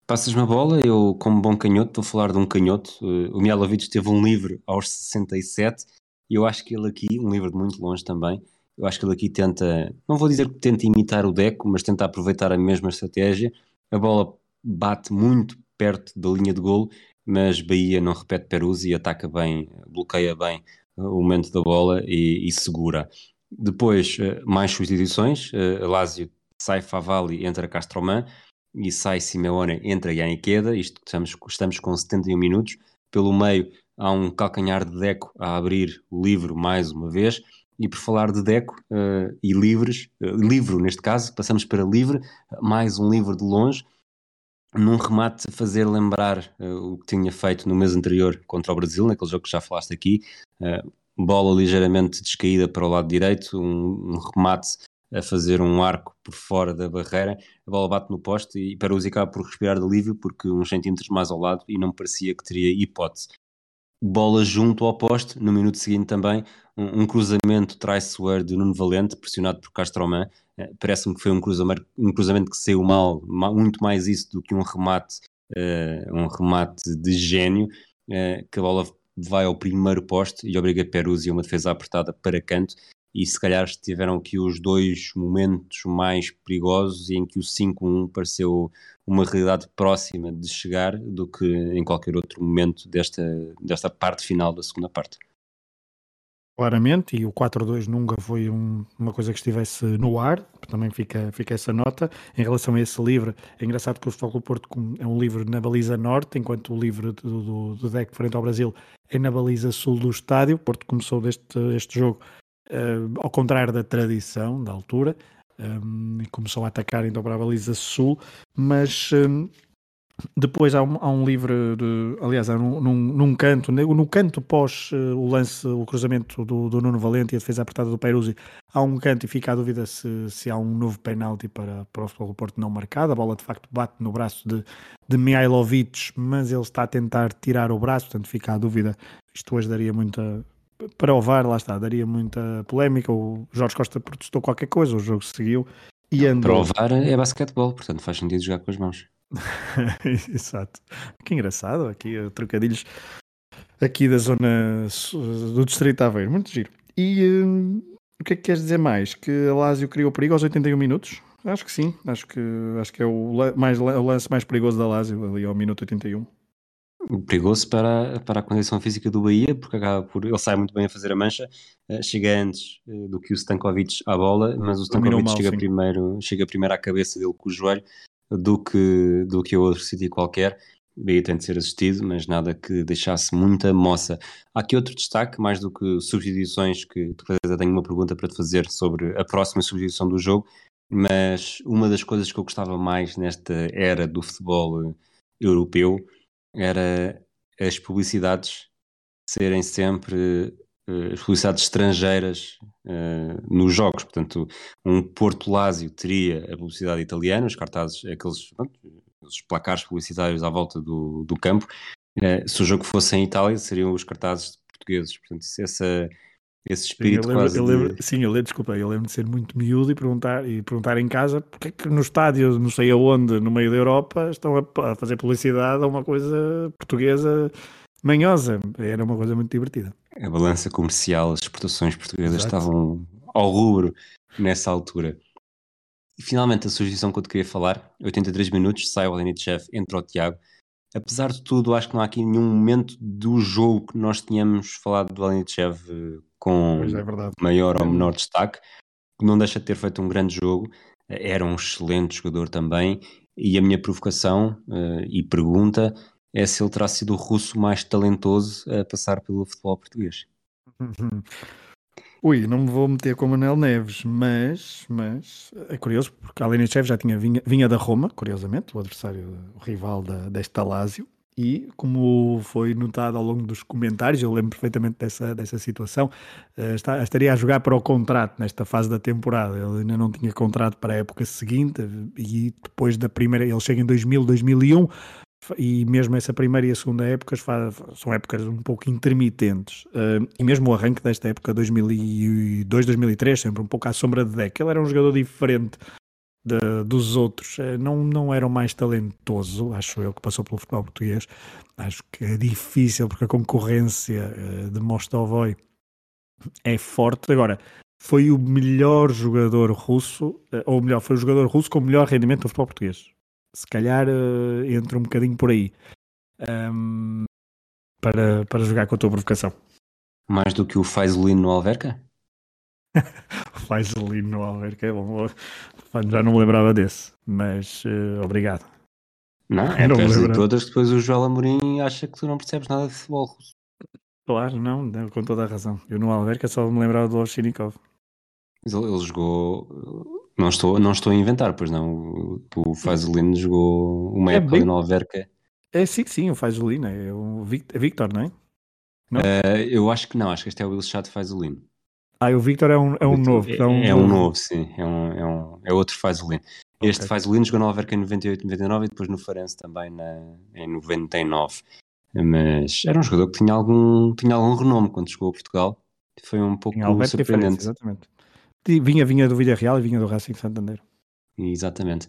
Passas-me a bola, eu, como bom canhoto, vou falar de um canhoto. o Mialovic teve um livro aos 67 e eu acho que ele aqui, um livro de muito longe também, eu acho que ele aqui tenta, não vou dizer que tenta imitar o Deco, mas tenta aproveitar a mesma estratégia. A bola bate muito perto da linha de golo, mas Bahia não repete Peruzzi e ataca bem, bloqueia bem o momento da bola e, e segura. Depois, eh, mais substituições. Uh, Lazio sai Favalli, entra Castroman e sai Simeone, entra Yannickeda. Isto estamos, estamos com 71 minutos. Pelo meio há um calcanhar de Deco a abrir o livro mais uma vez. E por falar de Deco uh, e livres, uh, livro neste caso, passamos para livre, mais um livro de longe, num remate a fazer lembrar uh, o que tinha feito no mês anterior contra o Brasil, naquele jogo que já falaste aqui, bola ligeiramente descaída para o lado direito, um, um, remate a fazer um arco por fora da barreira, a bola bate no poste e Peruzzi acaba por respirar de alívio porque uns centímetros mais ao lado e não parecia que teria hipótese. Bola junto ao poste, no minuto seguinte também, um, um cruzamento traiçoeiro de Nuno Valente, pressionado por Castroman, uh, parece-me que foi um cruzamento, um cruzamento que saiu mal, muito mais isso do que um remate, uh, um remate de gênio, uh, que a bola vai ao primeiro poste e obriga Peruzzi a uma defesa apertada para canto. E se calhar estiveram aqui os dois momentos mais perigosos em que o 5-1 pareceu uma realidade próxima de chegar do que em qualquer outro momento desta, desta parte final da segunda parte claramente, e o 4-2 nunca foi um, uma coisa que estivesse no ar, também fica, fica essa nota. Em relação a esse livro, é engraçado que o Futebol Porto é um livro na baliza norte, enquanto o livro do, do, do deck frente ao Brasil é na baliza sul do estádio. O Porto começou deste, este jogo uh, ao contrário da tradição, da altura, um, eh, começou a atacar então para a baliza sul, mas um, eh, depois há um, há um livro, de, aliás, há num, num, num, canto, no canto pós uh, o lance, o cruzamento do, do Nuno Valente e a defesa apertada do Peruzzi, há um canto e fica a dúvida se, se há um novo penalti para, para o Futebol Porto não marcado. A bola de facto bate no braço de, de Mihailovic, mas ele está a tentar tirar o braço, portanto fica a dúvida. Isto hoje daria muita. Para o VAR, lá está, daria muita polémica. O Jorge Costa protestou qualquer coisa, o jogo seguiu e andou. Para o VAR é basquetebol, portanto faz sentido jogar com as mãos. (laughs) Exato. Que engraçado, aqui trocadilhos aqui da zona do Distrito Aveiro, muito giro. E uh, o que é que queres dizer mais? Que a Lazio criou perigo aos 81 minutos? Acho que sim, acho que, acho que é o, mais, o lance mais perigoso da Lazio ali ao minuto 81. Perigoso para, para a condição física do Bahia, porque acaba por. Ele sai muito bem a fazer a mancha, eh, chega antes eh, do que o Stankovic à bola, mas o Stankovic mal, chega, primeiro, chega primeiro à cabeça dele com o joelho do que, do que outro sítio qualquer. Daí tem de ser assistido, mas nada que deixasse muita moça. Há aqui outro destaque, mais do que substituições, que eu tenho uma pergunta para te fazer sobre a próxima substituição do jogo, mas uma das coisas que eu gostava mais nesta era do futebol europeu era as publicidades serem sempre as publicidades estrangeiras uh, nos jogos. Portanto, um Porto Lásio teria a publicidade italiana, os cartazes, aqueles pronto, os placares publicitários à volta do, do campo, É, se o jogo fosse em Itália, seriam os cartazes portugueses. Portanto, essa, esse espírito sim, eu lembro, quase. Eu lembro, de... Sim, eu lembro, desculpa, eu lembro de ser muito miúdo e perguntar, e perguntar em casa porque é que no estádio, não sei aonde, no meio da Europa, estão a, a fazer publicidade a uma coisa portuguesa manhosa. Era uma coisa muito divertida. A balança comercial, as exportações portuguesas Exato. estavam ao rubro nessa altura. E finalmente a sugestão que eu te queria falar, 83 minutos, sai o Alenichev, entra o Tiago. Apesar de tudo, acho que não há aqui nenhum momento do jogo que nós tínhamos falado do Alenichev eh, com é maior ou menor destaque. Não deixa de ter feito um grande jogo, era um excelente jogador também. E a minha provocação uh, e pergunta é se ele terá sido o russo mais talentoso a passar pelo futebol português. (laughs) Ui, não me vou meter com o Manel Neves, mas, mas é curioso, porque Alenichev já tinha vinha, vinha da Roma, curiosamente, o adversário, o rival da, deste Talásio, e como foi notado ao longo dos comentários, eu lembro perfeitamente dessa, dessa situação, uh, está, estaria a jogar para o contrato nesta fase da temporada, ele ainda não tinha contrato para a época seguinte, e depois da primeira, ele chega em 2000, 2001, e mesmo essa primeira e a segunda épocas são épocas um pouco intermitentes. Uh, e mesmo o arranque desta época, 2002, 2003, sempre um pouco à sombra de Deck. Ele era um jogador diferente de, dos outros. Uh, não, não era o mais talentoso, acho eu, que passou pelo futebol português. Acho que é difícil porque a concorrência uh, de Mostovoi é forte. Agora, foi o melhor jogador russo, ou melhor, foi o jogador russo com o melhor rendimento do futebol português se calhar uh, entra um bocadinho por aí um, para, para jogar com a tua provocação. Mais do que o Faisolino no Alverca? (laughs) Faisolino no Alverca é bom. Já não me lembrava desse, mas uh, obrigado. Não, é (laughs) não de todas depois o Joel Amorim acha que tu não percebes nada de futebol russo. Claro, não, com toda a razão. Eu no Alverca só me lembrava do Ovchinikov. Mas ele, ele jogou não estou, não estou a inventar, pois não. O, Fazolino jogou uma é época bem... no Alverca. É sim, sim, o Fazolino, é o Victor, não é? Não? Uh, eu acho que não, acho que este é o Ilchado Fazolino. Ah, o Victor é um, é um novo. É, um... é um novo, sim, é, um, é, um, é outro Fazolino. Este okay. Fazolino jogou no Alverca em 98, 99 e depois no Farense também na, em 99. Mas era um jogador que tinha algum, tinha algum renome quando chegou a Portugal. Foi um pouco surpreendente. exatamente. Vinha, vinha do Villarreal e vinha do Racing Santander. Exatamente.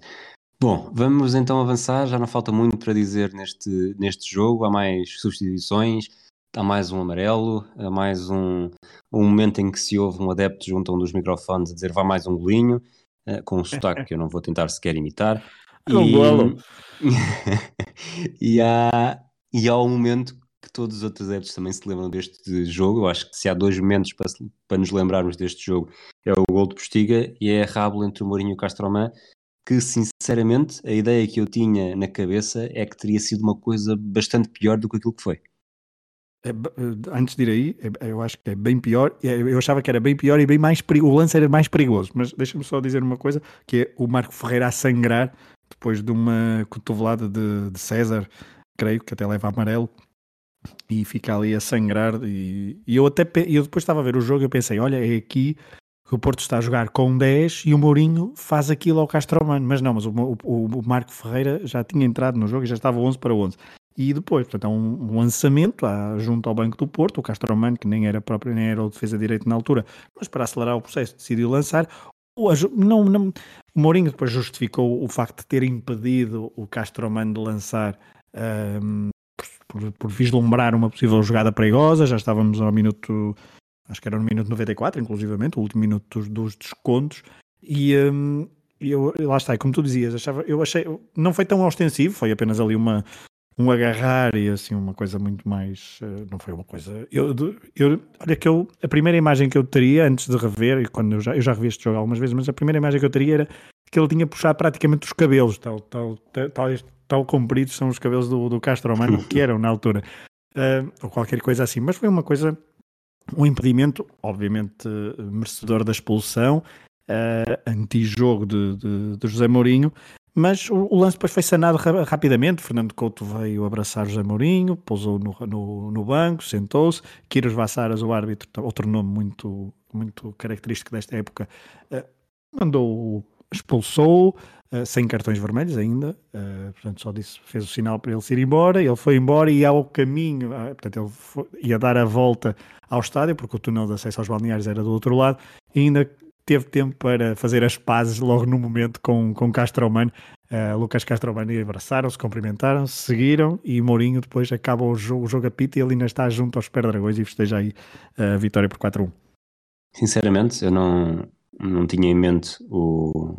Bom, vamos então avançar. Já não falta muito para dizer neste, neste jogo. Há mais substituições, há mais um amarelo, há mais um, um momento em que se ouve um adepto junto a um dos microfones a dizer vá mais um golinho, uh, com um sotaque que eu não vou tentar sequer imitar. (laughs) E, um golo. (laughs) e, há, e há um momento que todos os outros adeptos também se lembram deste jogo. Eu acho que se há dois momentos para, para nos lembrarmos deste jogo, é o gol de Postiga e é a rábula entre o Mourinho e o Castromã, que sinceramente a ideia que eu tinha na cabeça é que teria sido uma coisa bastante pior do que aquilo que foi. É, antes de ir aí, é, eu acho que é bem pior. É, eu achava que era bem pior e bem mais perigoso. O lance era mais perigoso. Mas deixa-me só dizer uma coisa: que é o Marco Ferreira a sangrar depois de uma cotovelada de, de César, creio que até leva amarelo, e fica ali a sangrar. E, e eu até eu depois estava a ver o jogo e eu pensei: olha, é aqui que o Porto está a jogar com 10 e o Mourinho faz aquilo ao Castromano. Mas não, mas o, o, o Marco Ferreira já tinha entrado no jogo e já estava 11 para 11. E depois, portanto, um, lançamento junto ao Banco do Porto, o Castromano, que nem era próprio, nem era o defesa direito na altura, mas para acelerar o processo decidiu lançar. O, não, não, o Mourinho depois justificou o facto de ter impedido o Castromano de lançar um, por, por vislumbrar uma possível jogada perigosa, já estávamos ao minuto, acho que era no minuto 94, inclusivamente, o último minuto dos, dos descontos, e um, eu, lá está, como tu dizias, achava, eu achei, não foi tão ostensivo, foi apenas ali uma, um agarrar e assim uma coisa muito mais uh, não foi uma coisa eu, eu olha que eu a primeira imagem que eu teria antes de rever e quando eu já eu já revi este jogo algumas vezes mas a primeira imagem que eu teria era que ele tinha puxado praticamente os cabelos tal tal tal, tal compridos são os cabelos do, do Castro Romano, (laughs) que eram na altura, uh, ou qualquer coisa assim. Mas foi uma coisa, um impedimento, obviamente merecedor da expulsão, uh, anti-jogo de, de, de, José Mourinho, mas o, o, lance depois foi sanado ra rapidamente. Fernando Couto veio abraçar José Mourinho, pousou no, no, no banco, sentou-se. Quiros Vassaras, o árbitro, outro nome muito, muito característico desta época, uh, mandou expulsou uh, sem cartões vermelhos ainda, uh, portanto só disse, fez o sinal para ele se ir embora, ele foi embora e ao caminho, uh, portanto ele foi, ia dar a volta ao estádio, porque o túnel de acesso aos balneários era do outro lado, e ainda teve tempo para fazer as pazes logo no momento com, com Castromano. Uh, Lucas Castromano e abraçaram-se, cumprimentaram-se, seguiram e Mourinho depois acaba o jogo, o jogo a pita e ele ainda está junto aos Dragões e festeja aí a vitória por 4-1. Sinceramente, eu não, não tinha em mente o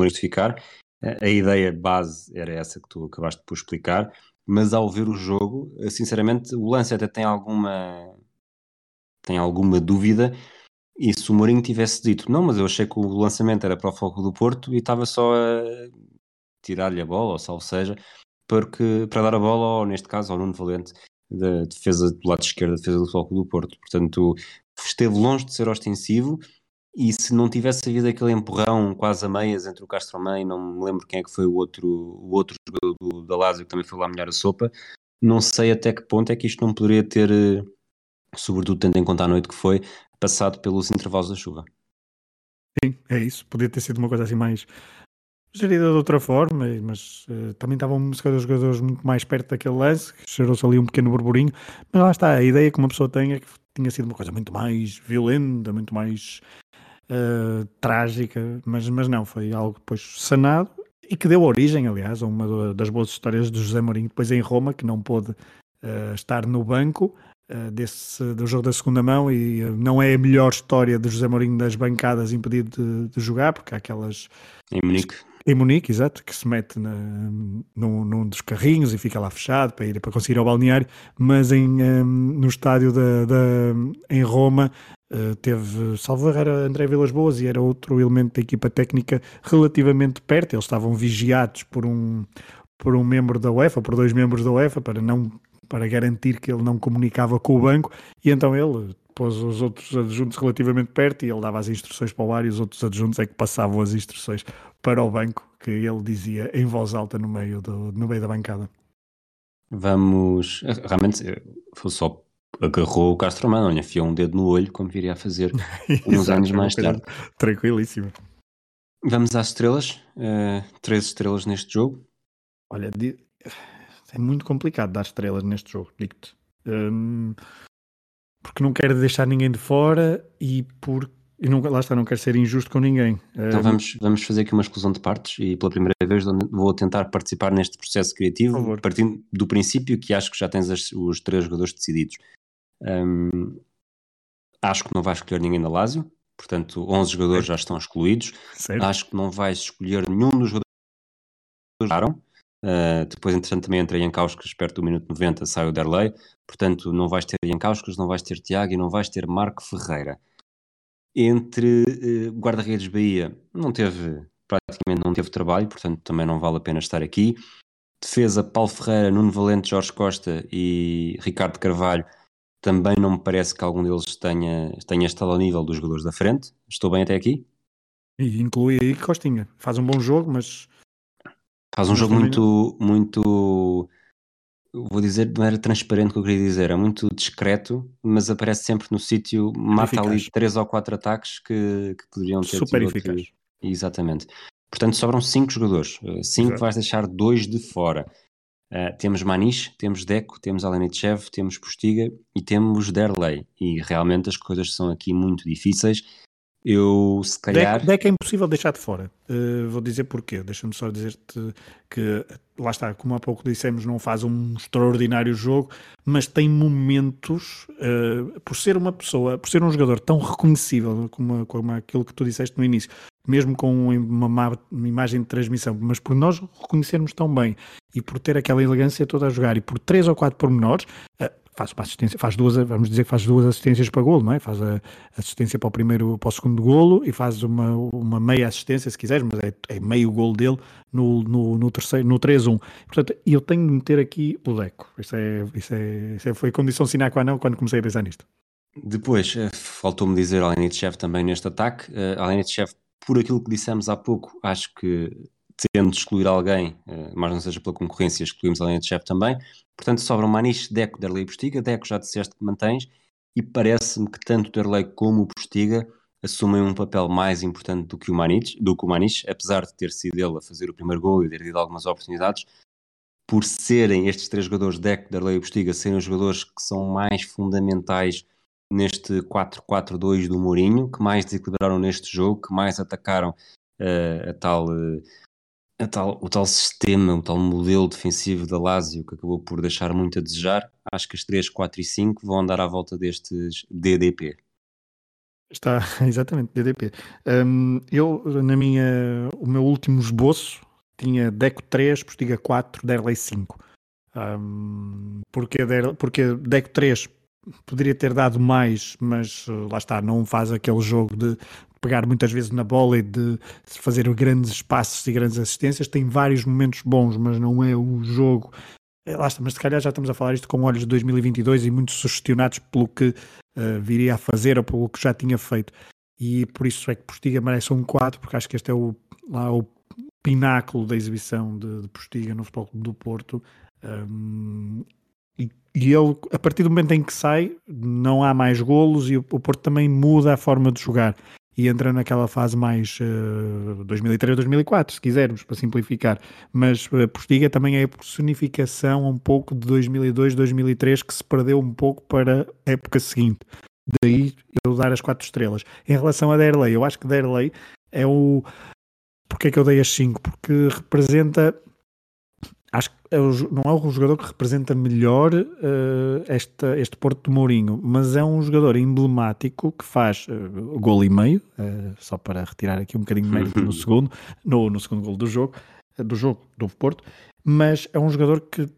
justificar. A, ideia base era essa que tu acabaste por explicar, mas ao ver o jogo, sinceramente, o lance até tem alguma tem alguma dúvida e se o Mourinho tivesse dito, não, mas eu achei que o lançamento era para o foco do Porto e estava só a tirar-lhe a bola, ou salvo seja, porque, para dar a bola, ou neste caso, ao Nuno Valente, da defesa do lado esquerdo, defesa do foco do Porto. Portanto, esteve longe de ser ostensivo e se não tivesse havido aquele empurrão quase a meias entre o Castro Mãe, não me lembro quem é que foi o outro, o outro jogador do, da Lazio que também foi lá melhor a sopa, não sei até que ponto é que isto não poderia ter, eh, sobretudo tendo em conta a noite que foi, passado pelos intervalos da chuva. Sim, é isso. Podia ter sido uma coisa assim mais gerida de outra forma, mas uh, também estavam os jogadores muito mais perto daquele lance, gerou-se ali um pequeno burburinho, mas lá está, a ideia que uma pessoa tem é que tinha sido uma coisa muito mais violenta, muito mais uh, trágica, mas, mas não, foi algo depois sanado e que deu origem, aliás, a uma das boas histórias de José Mourinho depois em Roma, que não pôde uh, estar no banco, uh, desse, do jogo da segunda mão e não é a melhor história de José Mourinho das bancadas impedido de, de jogar, porque há aquelas... Em Munique. Em Munique, exato, que se mete na, num, num, dos carrinhos e fica lá fechado para ir para conseguir ao balneário, mas em, um, no estádio da, da, em Roma uh, teve, salvo era André Vilas Boas e era outro elemento da equipa técnica relativamente perto, eles estavam vigiados por um, por um membro da UEFA, por dois membros da UEFA, para não para garantir que ele não comunicava com o banco, e então ele pôs os outros adjuntos relativamente perto e ele dava as instruções para o ar e os outros adjuntos é que passavam as instruções para o banco, que ele dizia em voz alta no meio, do, no meio da bancada. Vamos, realmente, foi só agarrou o Castro Mano, enfiou um dedo no olho, como viria a fazer (laughs) uns anos mais tarde. Tranquilíssimo. Vamos às estrelas, uh, três estrelas neste jogo. Olha, é muito complicado dar estrelas neste jogo, digo-te. Um, porque não quero deixar ninguém de fora e porque e não, lá está, não quero ser injusto com ninguém. Então vamos, vamos fazer aqui uma exclusão de partes e pela primeira vez vou tentar participar neste processo criativo, partindo do princípio que acho que já tens as, os três jogadores decididos. Um, acho que não vais escolher ninguém da Lazio, portanto 11 jogadores já estão excluídos. Acho que não vais escolher nenhum dos jogadores que jogaram. Uh, depois, entretanto, também entra Jankauskas perto do minuto 90, sai o Derlei. Portanto, não vais ter Jankauskas, não vais ter Tiago e não vais ter Marco Ferreira. Entre uh, guarda-redes Bahia, não teve, praticamente não teve trabalho, portanto também não vale a pena estar aqui. Defesa, Paulo Ferreira, Nuno Valente, Jorge Costa e Ricardo Carvalho, também não me parece que algum deles tenha, tenha estado ao nível dos jogadores da frente. Estou bem até aqui? E inclui aí Costinha. Faz um bom jogo, mas Faz um jogo muito, muito, vou dizer de maneira transparente o que eu queria dizer, é muito discreto, mas aparece sempre no sítio, mata eficaz. ali três ou quatro ataques que, que poderiam ter Super eficaz. Outro... Exatamente. Portanto, sobram cinco jogadores. Eh, cinco Exato. vais deixar dois de fora. Uh, temos Maniche, temos Deco, temos Alenichev, temos Postiga e temos Derley. E realmente as coisas são aqui muito difíceis eu, se calhar. Deck, deck é impossível deixar de fora. Uh, vou dizer porquê. Deixa-me só dizer-te que, lá está, como há pouco dissemos, não faz um extraordinário jogo, mas tem momentos, uh, por ser uma pessoa, por ser um jogador tão reconhecível como, como aquilo que tu disseste no início, mesmo com uma, má, imagem de transmissão, mas por nós reconhecermos tão bem e por ter aquela elegância toda a jogar e por três ou quatro pormenores, uh, faz uma assistência, faz duas, vamos dizer faz duas assistências para golo, não é? Faz a assistência para o primeiro, para o segundo golo e faz uma, uma meia assistência, se quiseres, mas é, é meio golo dele no, no, no terceiro, no 3-1. Portanto, eu tenho de meter aqui o Deco. Isso, é, isso, é, isso é, foi condição sine qua non quando comecei a pensar nisto. Depois, eh, faltou-me dizer Alenitchev também neste ataque. Uh, Alenitchev, por aquilo que dissemos há pouco, acho que tendo de excluir alguém, uh, mas não seja pela concorrência, excluímos Alenitchev também. Portanto, sobram Maniche, Deco, Derlei e Postiga. Deco já disseste que mantens e parece-me que tanto Derlei como o Postiga assumem um papel mais importante do que o Maniche, o apesar de ter sido ele a fazer o primeiro gol e ter tido algumas oportunidades, por serem estes três jogadores, Deco, Darley e Postiga, serem os jogadores que são mais fundamentais neste 4-4-2 do Mourinho, que mais desequilibraram neste jogo, que mais atacaram uh, a tal, uh, a tal, o tal sistema, o tal modelo defensivo da Lazio, que acabou por deixar muito a desejar. Acho que as 3, 4 e 5 vão andar à volta destes DDP. Está, (laughs) exatamente, DDP. Um, eu, na minha, o meu último esboço, tinha Deco 3, Postiga 4, Derley 5. Um, porque, porque Deco 3 poderia ter dado mais, mas uh, lá está, não faz aquele jogo de pegar muitas vezes na bola e de fazer grandes passos e grandes assistências. Tem vários momentos bons, mas não é o jogo. É, lá está, mas se calhar já estamos a falar isto com olhos de 2022 e muito sugestionados pelo que uh, viria a fazer ou pelo que já tinha feito. E por isso é que Postiga merece um 4, porque acho que este é o, lá, o pináculo da exibição de, de Postiga no Futebol do Porto. Um, e, ele, a partir do momento em que sai, não há mais golos e o, o Porto também muda a forma de jogar e entra naquela fase mais uh, 2003-2004, se quisermos, para simplificar. Mas uh, Postiga também é a personificação um pouco de 2002-2003 que se perdeu um pouco para a época seguinte. Daí eu dar as quatro estrelas. Em relação a Derley, eu acho que Derley é o. Porquê é que eu dei as 5? Porque representa acho que é o, não é o jogador que representa melhor uh, esta, este Porto de Mourinho, mas é um jogador emblemático que faz uh, gol e meio, uh, só para retirar aqui um bocadinho de mérito no (laughs) segundo, no, no segundo gol do jogo, do jogo do Porto, mas é um jogador que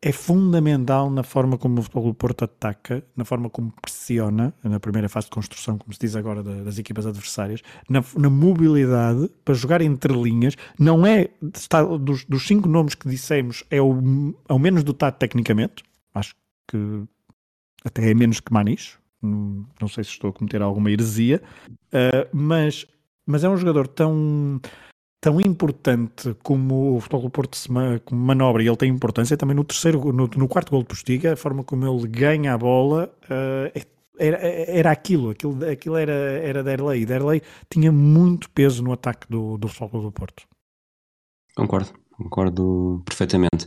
é fundamental na forma como o Futebol do Porto ataca, na forma como pressiona, na primeira fase de construção, como se diz agora, das equipas adversárias, na, na mobilidade para jogar entre linhas. Não é, está, dos, dos cinco nomes que dissemos, é o, é o menos dotado tecnicamente, acho que até é menos que Manis, não sei se estou a cometer alguma heresia, uh, mas, mas é um jogador tão tão importante como o Futebol do Porto se como manobra, e ele tem importância também no terceiro, no, no quarto gol de Postiga, a forma como ele ganha a bola uh, era, era aquilo, aquilo, aquilo era, era Derlei. Derlei tinha muito peso no ataque do, do Futebol do Porto. Concordo, concordo perfeitamente.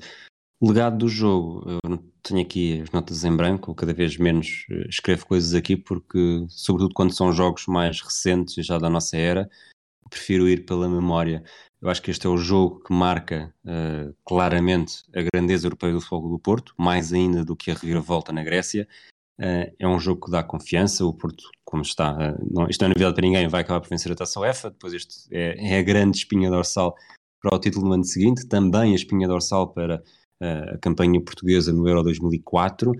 Legado do jogo, eu tenho aqui as notas em branco, cada vez menos eh, escrevo coisas aqui, porque, sobretudo quando são jogos mais recentes, já da nossa era, prefiro ir pela memória. Eu acho que este é o jogo que marca uh, claramente a grandeza europeia do Fogo do Porto, mais ainda do que a reviravolta na Grécia. Uh, é um jogo que dá confiança. O Porto, como está, uh, não, isto não é novidade para ninguém, vai acabar por vencer a Taça UEFA. Depois, este é, é a grande espinha dorsal para o título no ano seguinte, também a espinha dorsal para a campanha portuguesa no Euro 2004.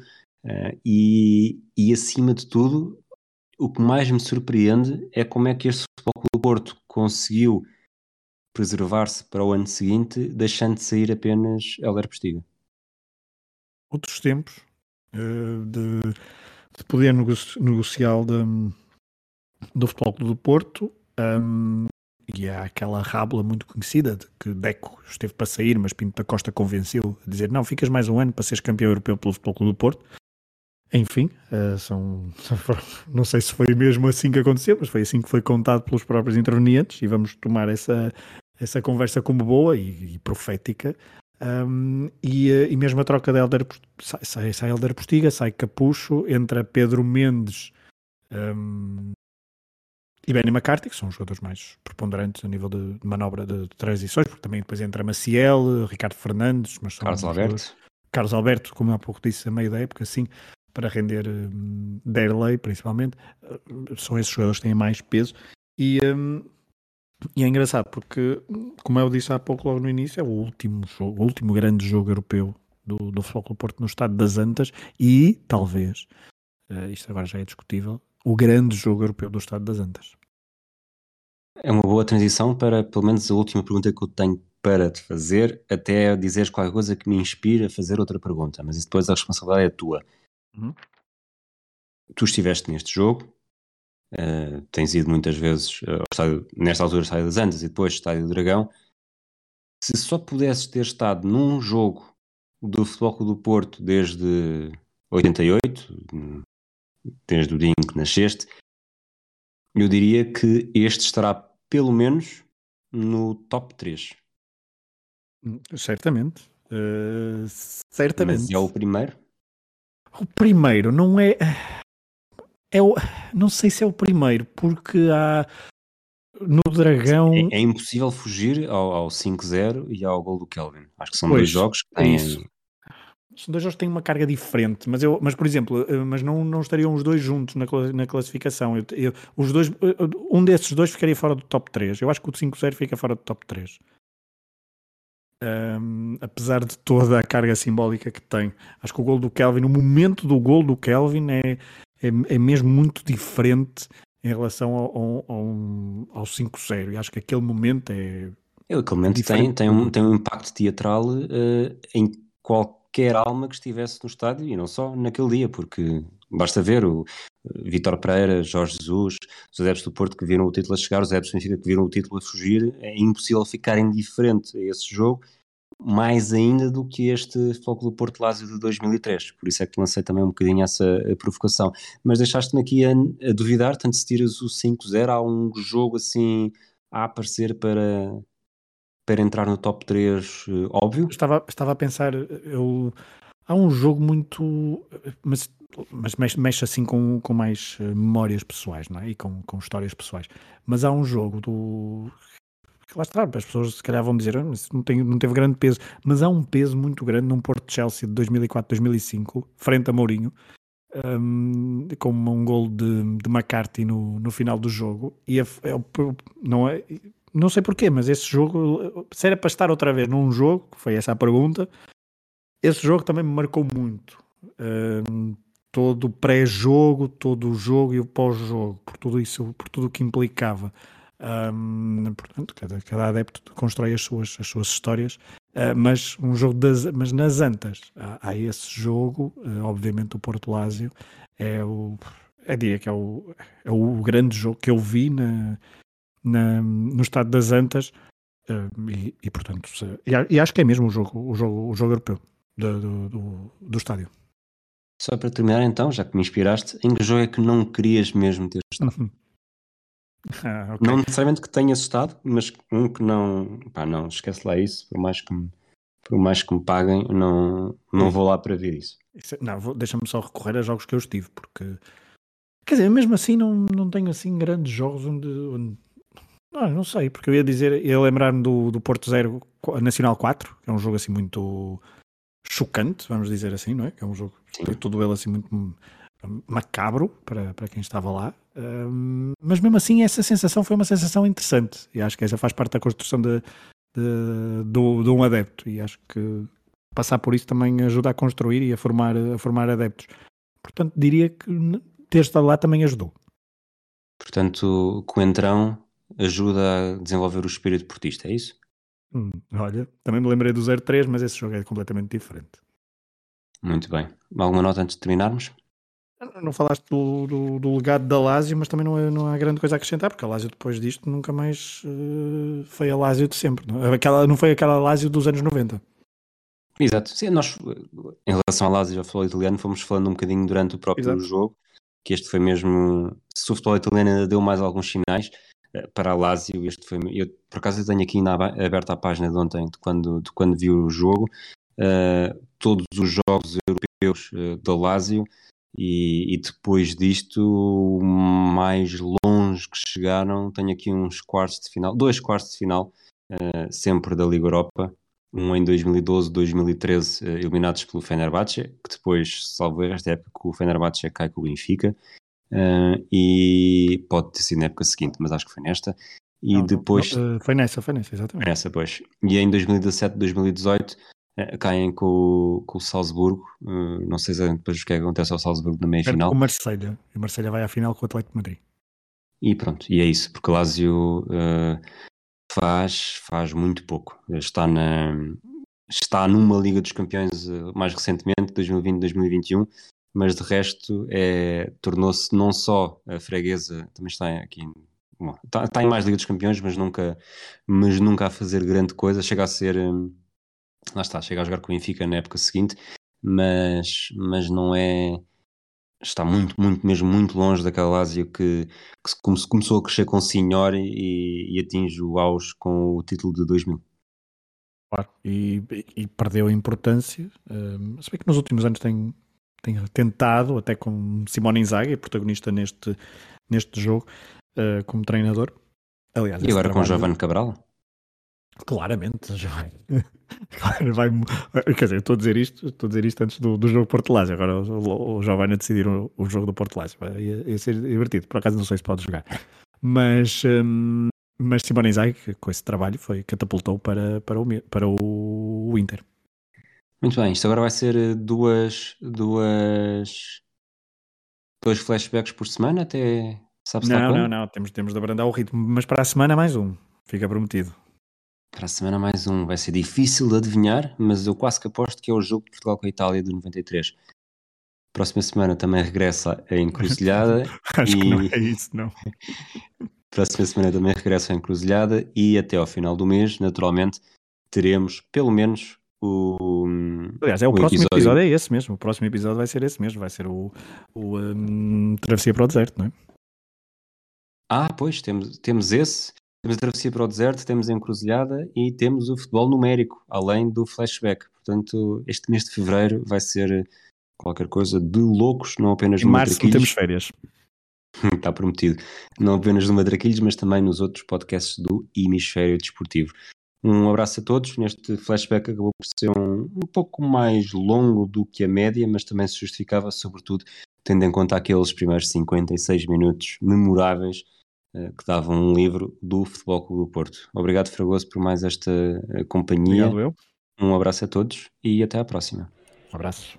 e, e acima de tudo, o que mais me surpreende é como é que este Futebol do Porto conseguiu preservar-se para o ano seguinte, deixando de sair apenas Helder Postiga. Outros tempos uh, de, de, poder negocial de, do Futebol do Porto um, e há aquela rábula muito conhecida de que Deco esteve para sair, mas Pinto da Costa convenceu a dizer não, ficas mais um ano para seres campeão europeu pelo Futebol do Porto enfim, uh, são, (laughs) não sei se foi mesmo assim que aconteceu, mas foi assim que foi contado pelos próprios intervenientes e vamos tomar essa, essa conversa como boa e, e profética. Um, e, eh, e, mesmo a troca de Helder, sai, sai, sai Helder Postiga, sai Capucho, entra Pedro Mendes um, e Benny McCarthy, que são os jogadores mais preponderantes a nível de, de manobra de, de, transições, porque também depois entra Maciel, Ricardo Fernandes, mas Carlos Alberto. Carlos Alberto, como há pouco disse, a meio da época, sim para render um, Derley, principalmente, uh, são esses jogadores que têm mais peso. E, um, e é engraçado porque, como eu disse há pouco, logo no início, é o último jogo, o último grande jogo europeu do, do Futebol Porto no estado das Antas e, talvez, uh, isto agora já é discutível, o grande jogo europeu do estado das Antas. É uma boa transição para, pelo menos, a última pergunta que eu tenho para te fazer, até dizeres qualquer coisa que me inspire a fazer outra pergunta, mas depois a responsabilidade é tua. Uhum. Tu estiveste neste jogo, uh, tens ido muitas vezes uh, estádio, nesta altura Estádio das Antas e depois Estádio do Dragão. Se só pudesses ter estado num jogo do Futebol Clube do Porto desde 88, desde o dia em que nasceste, Eu diria que este estará pelo menos no top 3. Hum, certamente. Uh, certamente. Mas é o primeiro? O primeiro não é. É o, não sei se é o primeiro, porque há no Dragão. É, é impossível fugir ao, ao 5-0 e ao gol do Kelvin. Acho que são pois, dois jogos que têm. Isso. São dois jogos que têm uma carga diferente, mas, eu, mas por exemplo, eh, mas não, não estariam os dois juntos na, na classificação. Eu, eu, os dois, eh, um desses dois ficaria fora do top 3. Eu acho que o 5-0 fica fora do top 3. Um, apesar de toda a carga simbólica que tem. Acho que o gol do Kelvin, o momento do gol do Kelvin é, é, é mesmo muito diferente em relação ao, ao, ao, ao 5-0. E acho que aquele momento é. Aquele momento tem, tem, um, tem um impacto teatral uh, em qualquer alma que estivesse no estádio e não só naquele dia, porque basta ver o Vitor Pereira, Jorge Jesus, os adeptos do Porto que viram o título a chegar, os adeptos do Benfica que viram o título a fugir. É impossível ficar indiferente a esse jogo mais ainda do que este Futebol do Porto Lásio de 2003. Por isso é que lancei também um bocadinho essa provocação. Mas deixaste-me aqui a, a, duvidar, tanto se tiras o 5-0, há um jogo assim a aparecer para, para entrar no top 3, eh, óbvio? Estava, estava a pensar, eu, há um jogo muito. Mas, mas mexe, mexe assim com, com mais eh, memórias pessoais, não é? E com, com histórias pessoais. Mas há um jogo do lá está, as pessoas se calhar vão dizer ah, não, tem, não teve grande peso, mas há um peso muito grande num Porto de Chelsea de 2004-2005, frente a Mourinho, um, com um gol de, de McCarthy no, no final do jogo. E é, é, não, é, não sei porquê, mas esse jogo, se era para estar outra vez num jogo, foi essa a pergunta, esse jogo também me marcou muito. Um, todo o pré-jogo, todo o jogo e o pós-jogo, por tudo isso, por tudo o que implicava. Um, portanto, cada, cada adepto constrói as suas, as suas histórias, uh, mas um jogo das, mas nas Antas há, há esse jogo, uh, obviamente o Porto Lásio é o é dia que é o, é o grande jogo que eu vi na, na no estado das Antas uh, e, e, portanto se, e, e, acho que é mesmo o jogo o jogo o jogo europeu do, do, do, do estádio. Só para terminar então, já que me inspiraste, em que jogo é que não querias mesmo ter estado? (laughs) Ah, okay. Não necessariamente que tenha estado, mas um que não, pá, não, esquece lá isso, por mais que me, por mais que me paguem, não, não vou lá para ver isso. isso é, não, deixa-me só recorrer a jogos que eu estive, porque quer dizer, mesmo assim não, não tenho assim grandes jogos onde, onde não, não sei, porque eu ia dizer, ia lembrar-me do, do Porto Zero Nacional 4, que é um jogo assim muito chocante, vamos dizer assim, não é? Que é um jogo, Sim. tudo ele assim muito macabro para, para quem estava lá, um, mas mesmo assim essa sensação foi uma sensação interessante e acho que essa faz parte da construção de, de, de, de um adepto e acho que passar por isso também ajuda a construir e a formar, a formar adeptos. Portanto, diria que ter estado lá também ajudou. Portanto, o Coentrão ajuda a desenvolver o espírito portista, é isso? Hum, olha, também me lembrei do 03, mas esse jogo é completamente diferente. Muito bem. Alguma nota antes de terminarmos? Não falaste do, do, do, legado da Lazio, mas também não, é, não há grande coisa a acrescentar, porque a Lazio depois disto nunca mais uh, foi a Lazio de sempre. Não? Aquela, não foi aquela Lazio dos anos 90. Exato. Sim, nós, em relação à Lazio, já falou italiano, fomos falando um bocadinho durante o próprio Exato. jogo, que este foi mesmo. Se o futebol italiano ainda deu mais alguns sinais, eh, para a Lazio, este foi. Eu, por acaso, eu tenho aqui na, aberta a página de ontem, de quando, de quando vi o jogo, uh, todos os jogos europeus uh, da Lazio e, e, depois disto, mais longe que chegaram, tenho aqui uns quartos de final, dois quartos de final, uh, sempre da Liga Europa, um em 2012, 2013, uh, eliminados pelo Fenerbahçe, que depois, salvo esta época, o Fenerbahçe cai com o Benfica, uh, e pode ter sido na época seguinte, mas acho que foi nesta. E não, depois. Não, foi nessa, foi nessa, exatamente. Nessa, pois. E em 2017, 2018 eh, caem com, com o Salzburgo. Uh, não sei depois o que, é que acontece ao Salzburgo na meia final. Com o Marselha E o Marselha vai à final com o Atlético de Madrid. E pronto, e é isso, porque o Lazio uh, faz, faz muito pouco. Está, na, está numa Liga dos Campeões uh, mais recentemente, 2020-2021, mas de resto é, tornou-se não só a freguesa, também está aqui Bom, está, está, em mais Liga dos Campeões, mas nunca, mas nunca a fazer grande coisa. Chega a ser um, lá está, chega a jogar com o Benfica na época seguinte, mas, mas não é está muito, muito, mesmo muito longe daquela Lazio que, que começou a crescer com o Signori e, e atinge o auge com o título de 2000. Claro, e, e perdeu a importância. Um, se bem que nos últimos anos tem, tem tentado, até com Simone Inzaghi, protagonista neste, neste jogo, uh, como treinador. Aliás, e agora com Giovanni Cabral? Claramente, Giovanni. vai, (laughs) quer dizer, estou a dizer isto, estou a dizer isto antes do, do jogo Porto Lázio. Agora o, o Giovanni a decidir o, o, jogo do Porto Lázio. Ia, ia, ser divertido. Por acaso não sei se pode jogar. Mas, um, mas Simone Inzaghi, com esse trabalho, foi catapultou para, para, o, para o Inter. Muito bem, isto agora vai ser eh, duas, duas, dois flashbacks por semana até sabes Não, não, não, temos, temos de abrandar o ritmo, mas para a semana mais um, fica prometido. Para a semana mais um, vai ser difícil de adivinhar, mas eu quase que aposto que é o jogo de Portugal com a Itália do 93. Próxima semana também regressa a Encruzilhada. (laughs) Acho e... que não é isso, não. (laughs) Próxima semana também regressa a Encruzilhada e até ao final do mês, naturalmente, teremos pelo menos o. Aliás, é o, o próximo episódio... episódio. é esse mesmo. O próximo episódio vai ser esse mesmo. Vai ser o, o um, Travessia para o Deserto, não é? Ah, pois, temos, temos esse. Temos a Travessia para o Deserto, temos a Encruzilhada e temos o futebol numérico, além do flashback. Portanto, este mês de fevereiro vai ser qualquer coisa de loucos, não apenas em no março temos férias. (laughs) Está prometido. Não apenas no Matraquilhos, mas também nos outros podcasts do Hemisfério Desportivo. Um abraço a todos. Neste flashback acabou por ser um, um pouco mais longo do que a média, mas também se justificava, sobretudo tendo em conta aqueles primeiros 56 minutos memoráveis eh, que davam um livro do Futebol Clube do Porto. Obrigado, Fragoso, por mais esta eh, companhia. Obrigado, eu. Um abraço a todos e até à próxima. Um abraço.